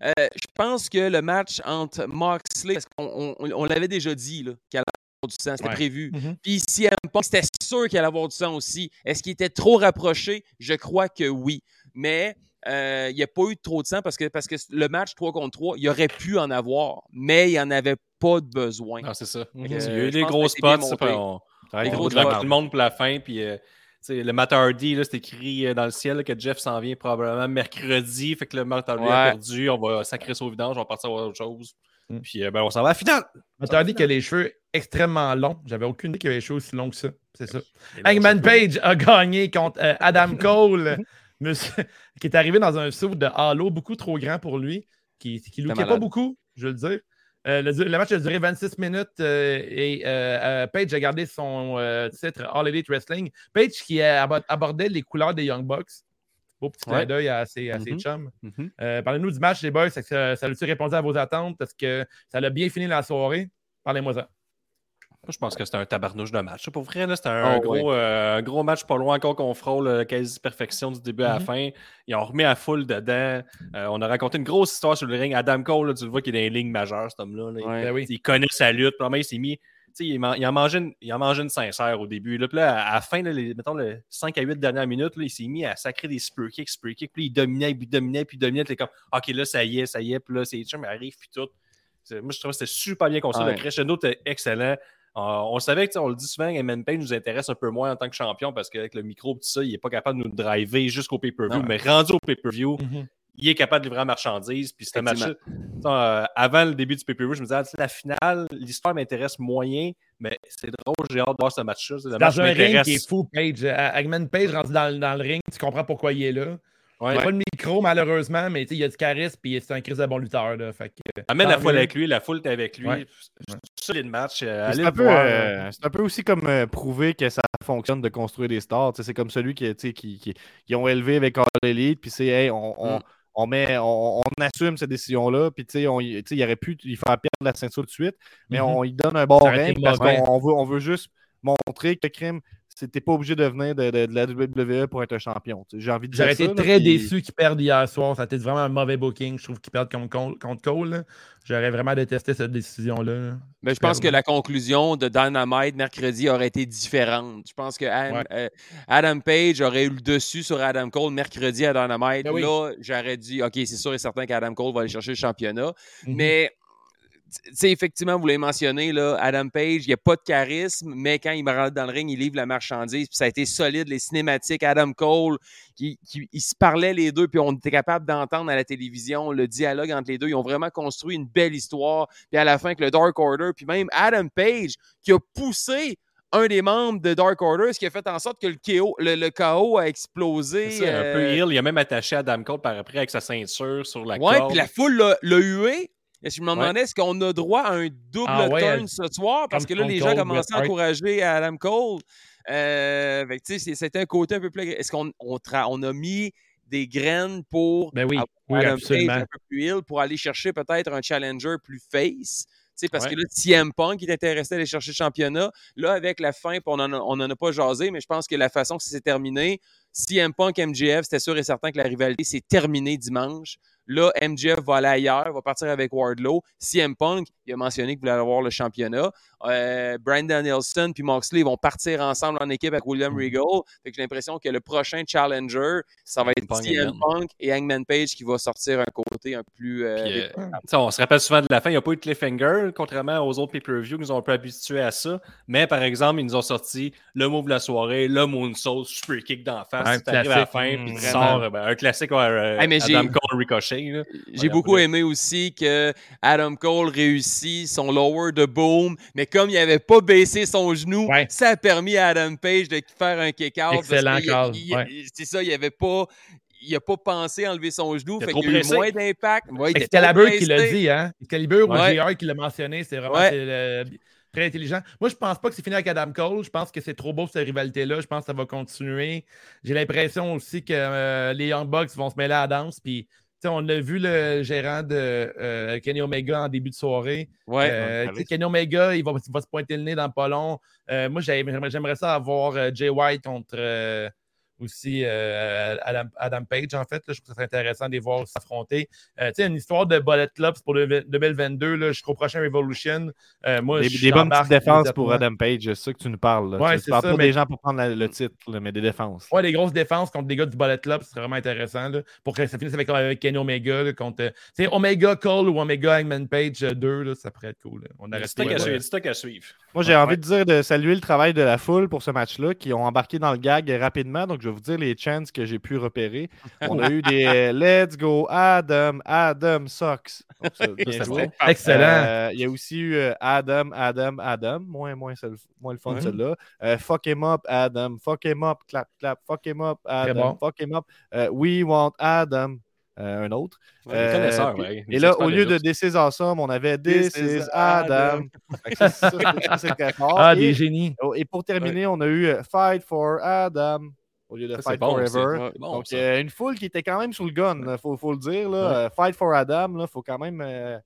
euh, Je pense que le match entre Moxley, parce qu'on on, l'avait déjà dit, qu'il allait avoir du sang, c'était prévu. Mm-hmm. Puis si Punk, c'était sûr qu'il allait avoir du sang aussi. Est-ce qu'il était trop rapproché? Je crois que oui. Mais euh, il n'y a pas eu trop de sang parce que, parce que le match 3 contre 3, il aurait pu en avoir, mais il n'y en avait pas de besoin. Non, c'est ça. il y a eu des gros spots. On... Les gros spots. tout le monde pour la fin. Puis, euh, le Matt Hardy, c'est écrit euh, dans le ciel que Jeff s'en vient probablement mercredi. Fait que le Matt Hardy a perdu. On va sacrer au vidange. On va partir à autre chose. Mm. Puis ben, on s'en va à la finale. Matt Hardy qui a les cheveux extrêmement longs. J'avais aucune idée qu'il avait les cheveux aussi longs que ça. C'est ça. Hangman Page a gagné contre Adam Cole. monsieur, qui est arrivé dans un saut de Halo beaucoup trop grand pour lui, qui ne lookait pas beaucoup, je veux le dire. Euh, le, match a duré 26 minutes euh, et euh, Page a gardé son titre All Elite Wrestling. Page qui abordait les couleurs des Young Bucks. Beau petit clin d'œil à ses, mm-hmm. chums. Mm-hmm. Parlez-nous du match des boys. Ça, ça, ça a-tu répondu à vos attentes? Est-ce que ça a bien fini la soirée? Parlez-moi ça je pense que c'était un tabarnouche de match. Pour vrai, c'était un, ah gros, euh, gros match pas loin encore qu'on frôle euh, quasi-perfection du début à la mm-hmm. fin. Ils ont remis à full dedans. Euh, on a raconté une grosse histoire sur le ring. Adam Cole, tu le vois qu'il est dans les lignes majeures, cet homme-là. Ben il, connaît sa lutte. il s'est mis. Il, il, a mangé une, il a mangé une sincère au début. Là, puis à, la fin, les, mettons, les 5 à 8 dernières minutes, il s'est mis à sacrer des super kicks, super kicks. Puis il dominait, puis il dominait, puis il dominait. Puis comme, OK, là, ça y est, ça y est. Puis là, c'est mais arrive, puis tout. Moi, je trouve que c'était super bien construit. Le crescendo était excellent. Euh, on savait que, on le dit souvent, MN Payne nous intéresse un peu moins en tant que champion parce qu'avec le micro, tout ça, il n'est pas capable de nous driver jusqu'au pay-per-view. Mais rendu au pay-per-view, mm-hmm. il est capable de livrer la marchandise. Puis c'était match euh, avant le début du pay-per-view, je me disais, ah, la finale, l'histoire m'intéresse moyen, Mais c'est drôle, j'ai hâte de voir ce match-là. Dans un ring qui est fou, Page. Hagman Page rentre dans, dans, le ring, tu comprends pourquoi il est là. Il n'a pas de micro, malheureusement, mais il a du charisme et c'est un crise de bon lutteur. Là, fait que, Amène la foule avec lui, la foule est avec lui. Ouais. Solide match. Euh, c'est un, peu, euh, un peu aussi comme euh, prouver que ça fonctionne de construire des stars. C'est comme celui qui, qui, qui, qui, ont élevé avec All Elite, puis c'est hey, on, on, mm. on, met, on, assume cette décision-là, puis on, il aurait pu faire perdre la ceinture tout de suite, mais mm-hmm. on lui donne un bon règne parce qu'on veut, on veut juste montrer que crime c'était pas obligé de venir de, la WWE pour être un champion. J'ai envie de J'aurais été très déçu qu'ils perdent hier soir. Ça a été vraiment un mauvais booking. Je trouve qu'ils perdent contre, contre Cole. J'aurais vraiment détesté cette décision-là. Mais je pense que la conclusion de Dynamite mercredi aurait été différente. Je pense que euh, Adam, Page aurait eu le dessus sur Adam Cole mercredi à Dynamite. Ben là, j'aurais dit, OK, c'est sûr et certain qu'Adam Cole va aller chercher le championnat. Mm-hmm. Mais sais, effectivement, vous l'avez mentionné, là, Adam Page, il n'y a pas de charisme, mais quand il me rentre dans le ring, il livre la marchandise. Puis ça a été solide, les cinématiques. Adam Cole, qui, ils se parlaient les deux, puis on était capable d'entendre à la télévision le dialogue entre les deux. Ils ont vraiment construit une belle histoire. Puis à la fin, avec le Dark Order, puis même Adam Page, qui a poussé un des membres de Dark Order, ce qui a fait en sorte que le, chaos, le, chaos a explosé. C'est un peu euh, Il a même attaché Adam Cole par après avec sa ceinture sur la ouais, puis la foule l'a hué. Et je me demandais, est-ce qu'on a droit à un double ah turn ce soir? Parce que là, les gens commençaient à encourager Adam Cole. Euh, c'était un côté un peu plus. Est-ce qu'on on, on, a mis des graines pour ben oui, oui un peu plus ill pour aller chercher peut-être un challenger plus face? parce que là, CM Punk est intéressé à aller chercher le championnat. Là, avec la fin, on n'en a pas jasé, mais je pense que la façon que ça s'est terminé, CM Punk, MGF, c'était sûr et certain que la rivalité s'est terminée dimanche. Là, MJF va aller ailleurs, va partir avec Wardlow. CM Punk, il a mentionné qu'il voulait avoir le championnat. Euh, Brandon Nelson puis Moxley vont partir ensemble en équipe avec William mm. Regal. Fait que j'ai l'impression que le prochain challenger, ça va être CM Punk et Hangman Page qui va sortir un côté un peu plus. Euh, euh, on se rappelle souvent de la fin, il n'y a pas eu de cliffhanger, contrairement aux autres pay-per-view qui nous ont un peu habitués à ça. Mais par exemple, ils nous ont sorti le move de la soirée, le moonsault, super kick d'en face. Arrives à la fin, puis tu sors ben, un classique Adam Cole Ricochet. J'ai beaucoup aimé aussi que Adam Cole réussit son lower de boom, mais comme il n'avait pas baissé son genou, ça a permis à Adam Page de faire un kick-out. Excellent. C'est ça, il n'avait pas il n'a pas pensé à enlever son genou, fait qu'il a eu moins d'impact. C'est Excalibur qui l'a dit, hein? Excalibur ou JR qui l'a mentionné, c'est vraiment très intelligent. Moi, je pense pas que c'est fini avec Adam Cole. Je pense que c'est trop beau cette rivalité-là. Je pense que ça va continuer. J'ai l'impression aussi que euh, les Young Bucks vont se mêler à la danse. Puis on a vu le gérant de euh, Kenny Omega en début de soirée. Ouais, euh, Kenny Omega, il va, se pointer le nez dans pas long. Euh, moi, j'aimerais ça avoir Jay White contre aussi euh, Adam, Page, en fait. je trouve que c'est intéressant de les voir s'affronter. Euh, tu sais, une histoire de Bullet Clubs pour le 2022 là, jusqu'au prochain Revolution. Euh, moi, des, des bonnes petites défenses pour Adam Page, c'est ça que tu nous parles. Ouais, tu parles pas des gens pour prendre le titre, mais des défenses. Ouais, des grosses défenses contre des gars du Bullet Club, c'est vraiment intéressant. Là, pour que ça finisse avec, avec Kenny Omega. contre, tu Omega Cole ou Omega Hangman Page 2, ça pourrait être cool. On a C'est qu'à suivre. Moi, j'ai envie de dire de saluer le travail de la foule pour ce match-là, qui ont embarqué dans le gag rapidement. Donc, je vais vous dire les chances que j'ai pu repérer. On a eu des euh, Let's go Adam, Adam Sucks. Excellent. Euh, il y a aussi eu euh, Adam, Adam, Adam. Moins, moins, moins le fun, mm celle-là. fuck him up, Adam. Fuck him up, clap, clap. Fuck him up, Adam. Fuck him up. we want Adam. Un autre. Et là, au lieu de This is awesome, on avait This, is, Adam. ah, des génies. Oh, et pour terminer, on a eu Fight for Adam au lieu de Fight Forever. Donc, euh, une foule qui était quand même sur le gun, il faut, faut, le dire. Là. Euh, Fight for Adam, il faut quand même. Euh,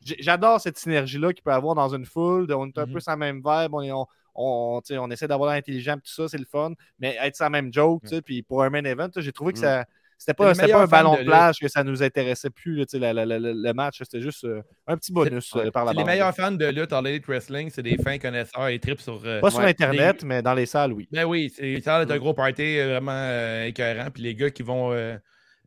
j'adore cette synergie-là qu'il peut avoir dans une foule. On est un mm-hmm. peu sur même vibe. On, on, on essaie d'avoir l'intelligent, tout ça, c'est le fun. Mais être sa même joke, puis pour un main event, j'ai trouvé que mm. ça c'était pas, pas un ballon de plage que ça nous intéressait plus, le match. C'était juste euh, un petit bonus euh, par la Les meilleurs fans de lutte en Elite Wrestling, c'est des fins connaisseurs et tripes sur. Euh, pas sur Internet, mais dans les salles, oui. Ben oui, c'est ça, un gros party vraiment écœurant. Puis les gars qui vont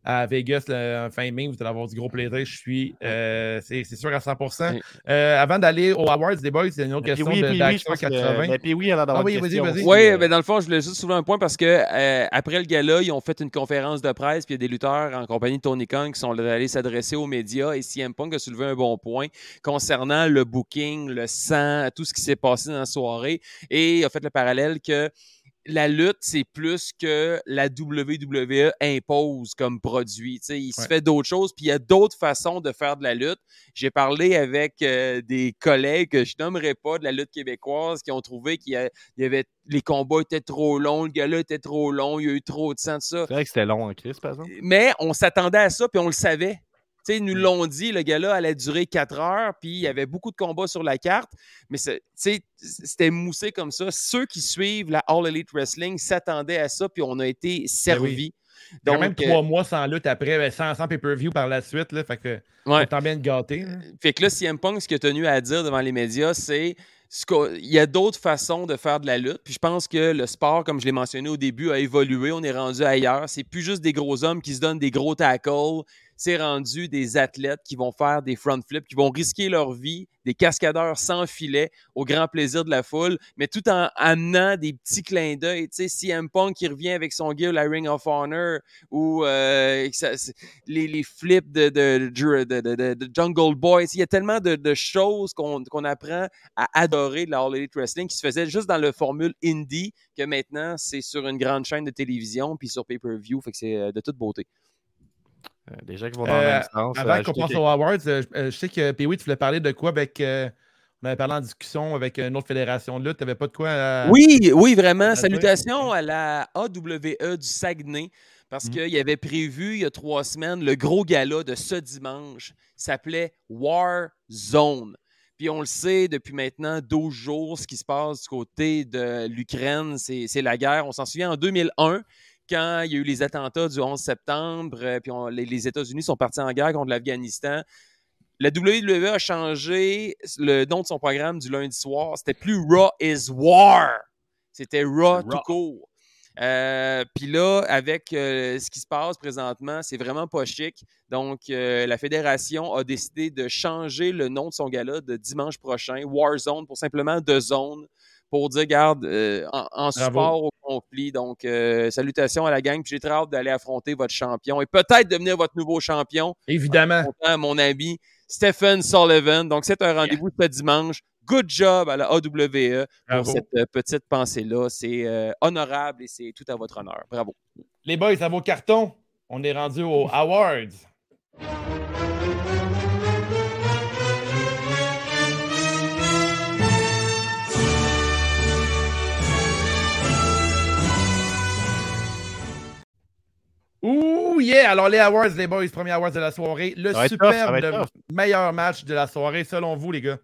à Vegas en fin mai. Vous allez avoir du gros plaisir. Je suis, euh, c'est sûr à 100%. Euh, avant d'aller aux Awards des boys, c'est une autre question de d'Action 80. puis oui, elle a ah, oui, vas-y, vas-y. Oui, ben dans le fond, je voulais juste soulever un point parce que euh, après le gala, ils ont fait une conférence de presse, puis il y a des lutteurs en compagnie de Tony Khan qui sont allés s'adresser aux médias. Et CM Punk a soulevé un bon point concernant le booking, le sang, tout ce qui s'est passé dans la soirée. Et il a fait le parallèle que la lutte, c'est plus que la WWE impose comme produit. il se fait d'autres choses, puis il y a d'autres façons de faire de la lutte. J'ai parlé avec euh, des collègues que je nommerai pas de la lutte québécoise qui ont trouvé qu'il y, avait les combats étaient trop longs, le gars-là était trop long, il y a eu trop de sang de ça. C'est vrai que c'était long en crise, par exemple. Mais on s'attendait à ça, puis on le savait ils nous mm. l'ont dit, le gars-là allait durer quatre heures, puis il y avait beaucoup de combats sur la carte, mais c'était moussé comme ça. Ceux qui suivent la All Elite Wrestling s'attendaient à ça, puis on a été ben servis. Donc, quand même trois euh, mois sans lutte après, ben, sans, sans pay-per-view par la suite, là, fait que ouais. on bien de gâter. Fait que là, CM Punk, ce qu'il a tenu à dire devant les médias, c'est il y a d'autres façons de faire de la lutte. Puis je pense que le sport, comme je l'ai mentionné au début, a évolué. On est rendu ailleurs. C'est plus juste des gros hommes qui se donnent des gros tackles c'est rendu des athlètes qui vont faire des front flips, qui vont risquer leur vie, des cascadeurs sans filet au grand plaisir de la foule, mais tout en amenant des petits clins d'œil. Tu sais, CM Punk qui revient avec son gear, la Ring of Honor, ou euh, les, flips de, Jungle Boy. Il y a tellement de, choses qu'on apprend à adorer de la All Wrestling qui se faisait juste dans le formule indie, que maintenant, c'est sur une grande chaîne de télévision, puis sur pay-per-view. Fait que c'est euh, de toute beauté. Euh, déjà qui vont dans le même euh, sens. Avant euh, qu'on passe aux Awards, je sais que Pee-Wee, tu voulais parler de quoi avec. on avait parlé en discussion avec une autre fédération de lutte. Tu n'avais pas de quoi Oui, oui, vraiment. Salutations à la AWE du Saguenay. Parce mm. qu'il y avait prévu il y a trois semaines le gros gala de ce dimanche. s'appelait War Zone. Puis on le sait depuis maintenant 12 jours, ce qui se passe du côté de l'Ukraine, c'est la guerre. On s'en souvient en 2001 quand il y a eu les attentats du 11 septembre, euh, puis les, États-Unis sont partis en guerre contre l'Afghanistan. La WWE a changé le nom de son programme du lundi soir. C'était plus Raw is War. C'était Raw, tout court. Euh, puis là, avec euh, ce qui se passe présentement, c'est vraiment pas chic. Donc, la fédération a décidé de changer le nom de son gala de dimanche prochain, Warzone, pour simplement deux zones pour dire, garde, euh, en, support au conflit. Donc, euh, salutations à la gang. J'ai très hâte d'aller affronter votre champion et peut-être devenir votre nouveau champion. Évidemment. mon ami Stephen Sullivan. Donc, c'est un rendez-vous ce dimanche. Good job à la AWE pour cette euh, petite pensée-là. C'est honorable et c'est tout à votre honneur. Bravo. Les boys, à vos cartons, on est rendu aux Awards. Yeah! Alors, les Awards, les boys, premier Awards de la soirée. Le superbe meilleur match de la soirée, selon vous, les gars?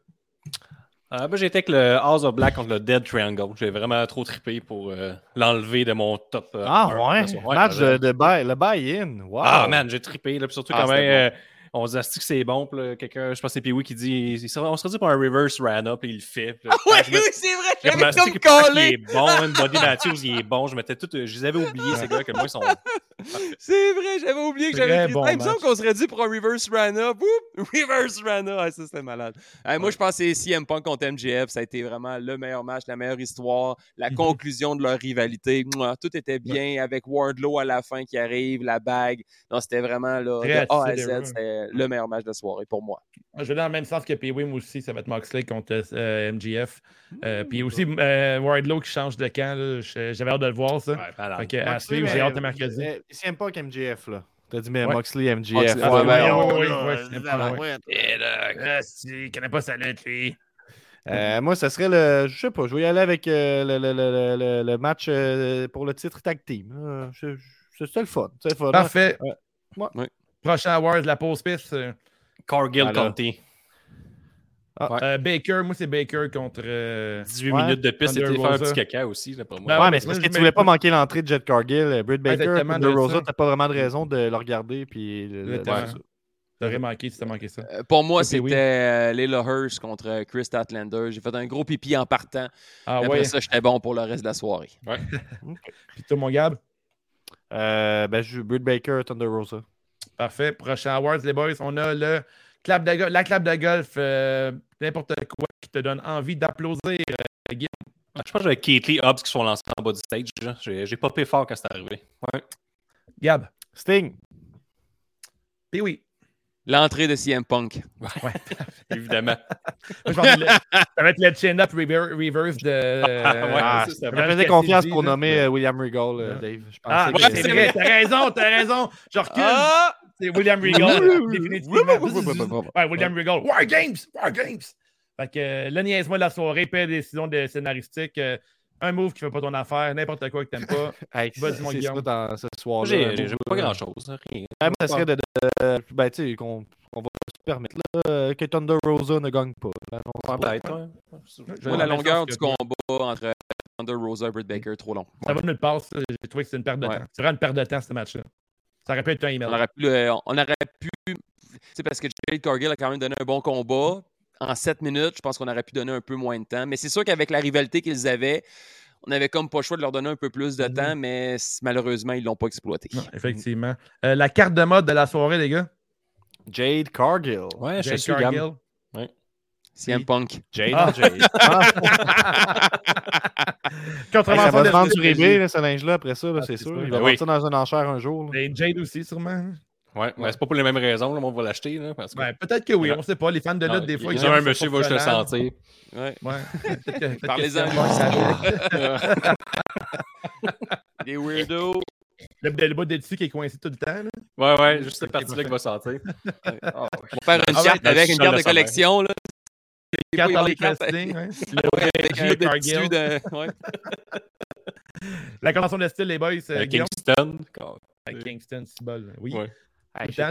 Euh, j'ai été avec le House of Black contre le Dead Triangle. J'ai vraiment trop trippé pour euh, l'enlever de mon top. Euh, ah, ouais? Match de, de le buy-in. Wow. Ah, man, j'ai trippé. Là, surtout ah, quand même on se dit que c'est bon? Quelqu'un, je pense que c'est Pee-Wee qui dit on se dit pour un reverse run-up, il le fait. Ah oui, oui, c'est vrai, j'avais comme collé. Il est bon, une Body Matthews, il est bon. Je m'étais tout. Je les avais oubliés, ces gars, que moi, ils sont. c'est vrai, j'avais oublié que j'avais bon Il me semble qu'on serait dit pour un reverse run-up. Reverse run-up. Ah, ça, c'était malade. Moi, je pense que c'est CM Punk contre MJF. Ça a été vraiment le meilleur match, la meilleure histoire, la mhm. conclusion de leur rivalité. Tout était bien avec Wardlow à la fin qui arrive, la bague. Non, c'était vraiment là, de A à Z. C'était le meilleur match de soirée pour moi. Je vais dans le même sens que P-Wim aussi, ça va être Moxley contre euh, MGF. Euh, puis aussi euh, Wardlow qui change de camp, j'avais hâte de le voir ça. Ouais, fait à suivre, j'ai hâte de mercredi. C'est pas qu'MGF là. T'as dit, mais Moxley, MGF. Ah, oui, oui, connais pas sa lettre, lui. moi, ça serait le. Je sais pas, je vais y aller avec le, le, le, le, match pour le titre tag team. C'est le fun. Le fun Parfait. Ouais. Prochain award, la pause piste. Euh, Cargill County. Ah, euh, Baker, moi c'est Baker contre. 18 euh, minutes de piste, c'était faire un petit caca aussi, là, pour moi. Ben ouais, mais c'est parce que tu voulais pas manquer l'entrée de Jet Cargill. Britt Baker, de Rosa, t'as pas vraiment de raison de le regarder. Puis T'aurais manqué si t'as manqué ça. pour moi, c'était Layla Hirsch contre Chris Statlander. J'ai fait un gros pipi en partant. Ah, Après ça, j'étais bon pour le reste de la soirée. Ouais. Puis toi, mon Gab? Euh, ben, je Britt Baker, Thunder Rosa. Parfait. Prochain Awards, les boys, on a le clap de la clap de golf, euh, n'importe quoi qui te donne envie d'applaudir, euh, je pense que j'avais Kate Lee Hobbs qui sont lancés en bas du stage. J'ai pas payé fort quand c'est arrivé. Ouais. Gab. Sting. Puis oui. L'entrée de CM Punk. Ouais, évidemment. ça va être le chin-up reverse de. ah, ça me faisait confiance pour nommer euh, William Regal, euh, Dave. Je ah, ouais, c'est vrai, t'as raison, t'as raison. Je recule. Ah! C'est William Regal, définitivement. ouais, William Regal. War Games! War Games! Fait que euh, le niaise-moi de la soirée, paix décision de scénaristique. un move qui fait pas ton affaire, n'importe quoi que t'aimes pas. hey, Vas-y, mon Guillaume. dans ce soir J'ai pas grand-chose. Rien. ça serait de, de, ben, tu sais, qu'on va se permettre là, que Thunder Rosa ne gagne pas. Peut-être. Moi, la longueur du combat entre Thunder Rosa et Britt Baker, trop long. Ça va nous le passer. J'ai trouvé que c'est une perte de temps. C'est vraiment une perte de temps, ce match-là. Ça aurait pu être un email. On aurait pu. on aurait pu c'est parce que Jade Cargill a quand même donné un bon combat. En 7 minutes, je pense qu'on aurait pu donner un peu moins de temps. Mais c'est sûr qu'avec la rivalité qu'ils avaient, on avait comme pas le choix de leur donner un peu plus de temps, mm-hmm. mais malheureusement, ils ne l'ont pas exploité. effectivement. Euh, la carte de mode de la soirée, les gars? Jade Cargill. Ouais, Jade je Cargill. CM Punk. Jade ah. Jade. Ah. ça va se vendre sur eBay, ce linge-là, après ça, c'est sûr. Il va vendre ça dans une enchère un jour. Et Jade aussi, sûrement. Ouais, mais c'est pas pour les mêmes raisons, là, on va l'acheter. Que... Ouais, peut-être que oui, on sait pas. Les fans de lutte, des fois, ils ont un monsieur va le sentir. Ouais. ouais. Parlez-en. Des weirdos. Le, le bas de dessus qui est coincé tout le temps. Là. Ouais, ouais, juste cette partie-là qui va sortir. On va faire une ah, carte avec une carte de collection. Là. Les cartes dans les castings. Hein. Le La convention de style, les boys. Euh, Kingston. Kingston, c'est bol. Oui. Ouais. Hey, je suis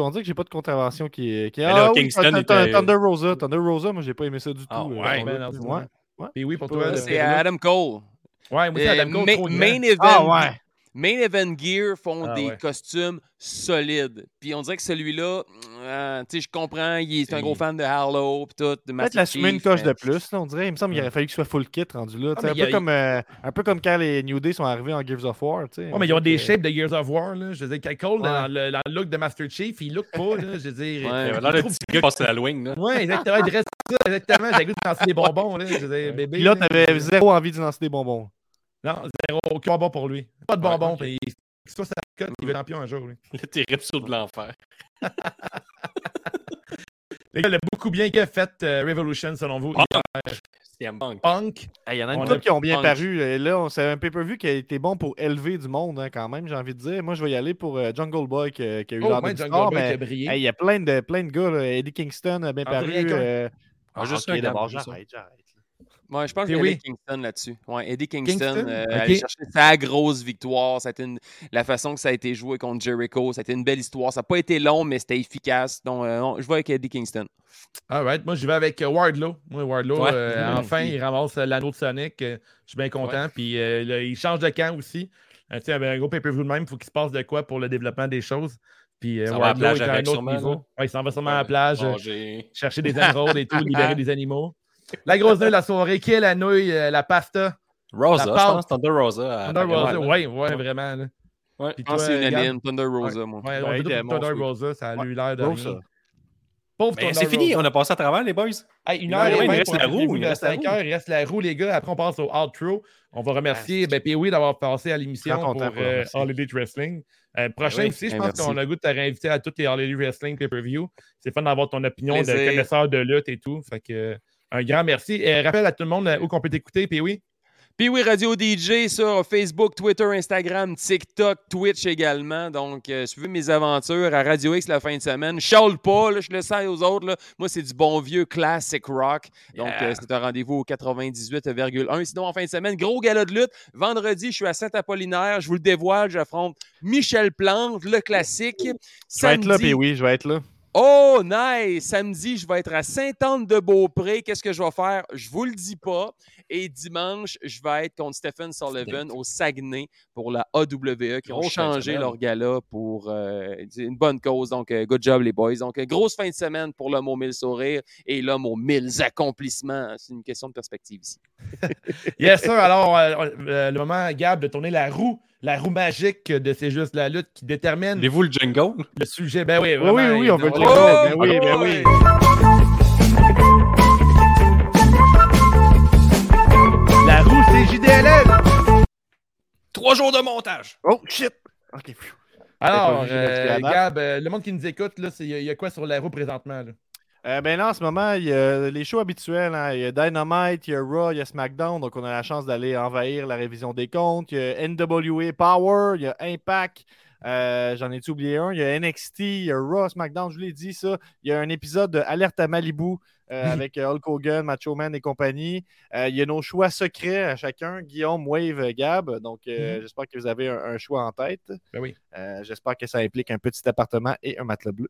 en train que j'ai pas de contravention qui Qui... Ah, là, Kingston était... Thunder Rosa. Thunder Rosa, moi, j'ai pas aimé ça du ah, tout. ouais, ben, ouais. ouais. Et oui, pour toi. C'est Adam Cole. Ouais, moi, c'est Adam Cole. Main event. Ah, ouais. Main Event Gear font ah, des costumes solides. Puis on dirait que celui-là, euh, tu sais, je comprends, il est un gros fan de Harlow, puis tout. Peut-être l'assumer une coche de plus, là, on dirait. Il me semble qu'il aurait fallu qu'il soit full kit rendu là. Ah, un, peu comme, euh, un peu comme quand les New Day sont arrivés en Gears of War. Ouais, mais ils ont des shapes de Gears of War. Là. Je veux dire, Cole, dans, le, dans, le, look de Master Chief, il look pas. Là, je veux dire, ouais, il a l'air de petit gars qui Halloween. Ouais, exactement. Il reste ça, exactement. J'ai goût de lancer des bonbons. Là, je veux dire, bébé. Puis là, t'avais zéro envie de lancer des bonbons. Non, zéro, aucun bonbon pour lui. Pas de bonbons. Ouais, okay. Soit ça cote, il va champion un jour. Lui. Le terrible saut de l'enfer. Les gars, il a beaucoup bien fait euh, Revolution selon vous. Ah, CM Punk. Punk. Il y en a une couple qui ont bien paru. Là, c'est un pay-per-view qui a été bon pour élever du monde hein, quand même, j'ai envie de dire. Moi, je vais y aller pour euh, Jungle Boy qui, a eu oh, l'air de Jungle Boy qui a brillé. Il y a plein de, plein de gars. Eddie Kingston a bien paru. Euh... Ah, juste okay, d'abord, j'arrête, j'arrête. Ouais, je pense qu'il y avait Kingston là-dessus. Ouais, Eddie Kingston, euh, aller chercher sa grosse victoire. Ça une... La façon que ça a été joué contre Jericho, c'était une belle histoire. Ça n'a pas été long, mais c'était efficace. Donc, euh, je vais avec Eddie Kingston. All right. Moi, je vais avec euh, Wardlow. Moi, Wardlow, euh, enfin, il ramasse l'anneau de Sonic. je suis bien content. Puis, il change de camp aussi. tu un gros pay-per-view de même, il faut qu'il se passe de quoi pour le développement des choses. Puis Wardlow est à un autre niveau. il s'en va sûrement à la plage, chercher des emeraudes et tout, libérer des animaux. La grosse nouille de la soirée, qui est la nouille, euh, la pasta? Rosa, la je pense Thunder Rosa. Thunder Rosa, oui, oui, vraiment. Là. Ouais. Je pense c'est une Thunder Rosa, moi. Ouais, on dit Thunder Rosa, ça a eu l'air de Rosa. Pauvre ben, C'est fini, on a passé à travers, les boys. une heure et il reste la roue. Il reste 5 heures, il reste la roue, les gars. Après, on passe au outro. On va remercier ben, POE d'avoir passé à l'émission pour euh, All Elite Wrestling. Euh, prochain ben aussi, je pense qu'on a goût de te réinviter à toutes les All Elite Wrestling pay-per-view. C'est fun d'avoir ton opinion de connaisseur de lutte et tout. Fait que un grand merci. Et rappelle à tout le monde euh, où qu'on peut t'écouter, puis oui. Puis oui, Radio DJ sur Facebook, Twitter, Instagram, TikTok, Twitch également. Donc, euh, suivez mes aventures à Radio X la fin de semaine. Je pas, je le sais aux autres. Moi, c'est du bon vieux classic rock. Donc, euh, c'est un rendez-vous au 98,1. Sinon, en fin de semaine, gros gala de lutte. Vendredi, je suis à Saint-Apollinaire. Je vous le dévoile, j'affronte Michel Plante, le classique. Je vais être là, puis oui, je vais être là. Oh, nice! Samedi, je vais être à Sainte-Anne-de-Beaupré. Qu'est-ce que je vais faire? Je vous le dis pas. Et dimanche, je vais être contre Stephen Sullivan au Saguenay pour la AWE qui ont changé leur gala pour euh, une bonne cause. Donc, euh, good job, les boys. Donc, grosse fin de semaine pour l'homme aux mille sourires et l'homme aux mille accomplissements. C'est une question de perspective ici. yes, sir. Alors, euh, le moment, Gab, de tourner la roue la roue magique de C'est juste la lutte qui détermine. Voulez-vous le jingle? Le sujet, ben oui, oui, oui, oui, on veut le jingle. Oh, ben oui, ben oui. La roue, c'est JDLL. Trois jours de montage. Oh, shit. OK. Alors, euh, Gab, euh, le monde qui nous écoute, il y, a quoi sur la roue présentement? Là? Euh, ben là, en ce moment, il y a les shows habituels. Hein. Il y a Dynamite, il y a Raw, il y a SmackDown. Donc, on a la chance d'aller envahir la révision des comptes. Il y a NWA Power, il y a Impact. Euh, j'en ai-tu oublié un? Il y a NXT, il y a Raw, SmackDown, je l'ai dit ça. Il y a un épisode de Alerte à Malibu euh, avec euh, Hulk Hogan, Macho Man et compagnie. Euh, il y a nos choix secrets à chacun, Guillaume, Wave, Gab. Donc, mhm. j'espère que vous avez un, choix en tête. Ben oui. j'espère que ça implique un petit appartement et un matelas bleu.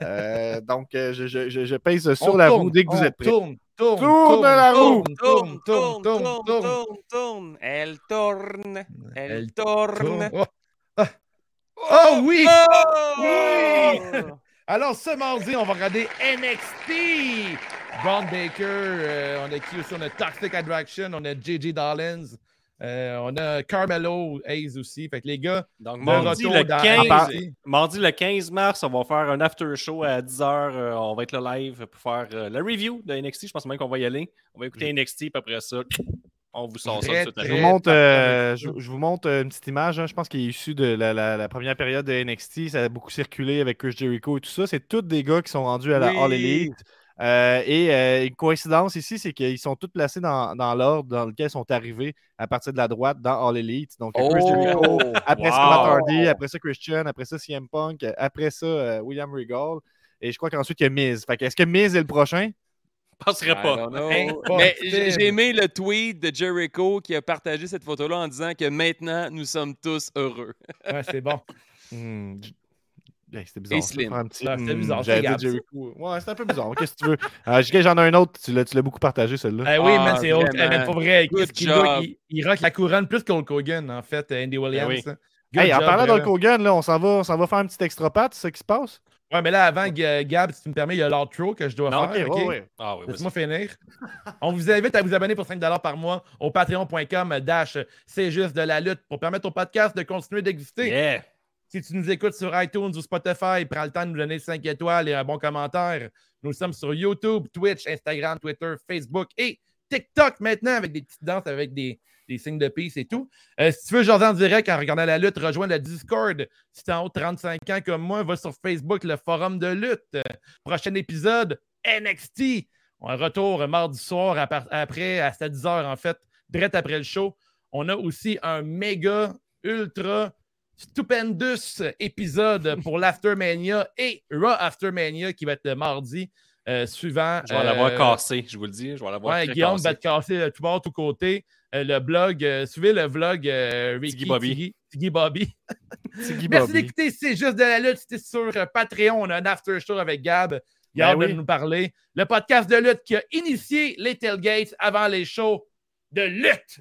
donc, je, je, je, pèse sur la roue dès que vous êtes prêts. Tourne, tourne, tourne, la roue. Tourne, tourne, tourne, tourne, tourne, Elle tourne, elle tourne. Oh, ah. Oh oui! Oh! Oui! Alors, ce mardi, on va regarder NXT. Braun Baker, euh, on a qui aussi? On a Toxic Attraction, on a JJ Dollins, euh, on a Carmelo Hayes aussi. Fait que les gars, Donc, mardi, le 15, mardi le 15 mars, on va faire un after show à 10h. Euh, on va être le live pour faire la review de NXT. Je pense même qu'on va y aller. On va écouter NXT, puis après ça, on vous sort ça tout à Je vous montre, je, vous montre une petite image. Hein. je pense qu'il est issu de la, première période de NXT. Ça a beaucoup circulé avec Chris Jericho et tout ça. C'est tous des gars qui sont rendus à la All Elite. Euh, et euh, une coïncidence ici, c'est qu'ils sont tous placés dans, l'ordre dans lequel ils sont arrivés à partir de la droite dans All Elite. Donc, Chris Jericho, oh! après ça, Matt Hardy, après ça, Christian, après ça, CM Punk, après ça, euh, William Regal. Et je crois qu'ensuite, il y a Miz. est-ce que Miz est le prochain? Je penserais pas. Mais j'ai aimé le tweet de Jericho qui a partagé cette photo-là en disant que maintenant, nous sommes tous heureux. ouais, c'est bon. Hmm, c'était bizarre. C'était hmm, bizarre. Ouais, c'était un peu bizarre. Qu'est-ce que tu veux? Euh, J'en ai un autre. Tu l'as beaucoup partagé, celui-là. Eh oui, mais c'est autre. Mais pour vrai, qu'est-ce qu'il il, il rock la couronne plus qu'Hulk Hogan, en fait, Andy Williams. Ben hey, en parlant d'Hulk Hogan, là, on s'en va, va faire un petit extra pat, c'est ce qui se passe? Ouais, mais là, avant, Gab, si tu me permets, il y a l'outro que je dois faire. Okay, okay? Ah, oui, Laisse-moi finir. On vous invite à vous abonner pour 5 par mois au patreon.com dash c'est juste de la lutte pour permettre au podcast de continuer d'exister. Yeah. Si tu nous écoutes sur iTunes ou Spotify, prends le temps de nous donner 5 étoiles et un bon commentaire. Nous sommes sur YouTube, Twitch, Instagram, Twitter, Facebook et TikTok maintenant avec des petites danses avec des, signes de peace et tout. Euh, si tu veux jaser en direct en regardant la lutte, rejoins le Discord. Si tu es en haut de 35 ans comme moi, va sur Facebook, le forum de lutte. Prochain épisode, NXT. On retour mardi soir après, à 10h en fait, direct après le show. On a aussi un méga, ultra stupendous épisode pour l'Aftermania et Raw Aftermania qui va être le mardi euh, suivant. Je vais l'avoir euh, cassé, je vous le dis. Je vais l'avoir ouais, Guillaume va te casser de tout bord, tout côté. Euh, le blog, suivez le vlog Ricky Bobby. Tiggy Bobby. Merci d'écouter C'est juste de la lutte. C'était sur Patreon. On a un after show avec Gab. Il a ben nous parler. Le podcast de lutte qui a initié les tailgates avant les shows de lutte.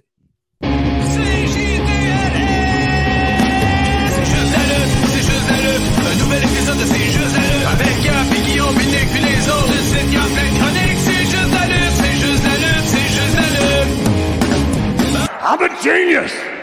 Un nouvel épisode de C'est juste la lutte. Avec Gap et Guillaume, puis Nick, puis les autres. Le site Gap, plein de I'm a genius!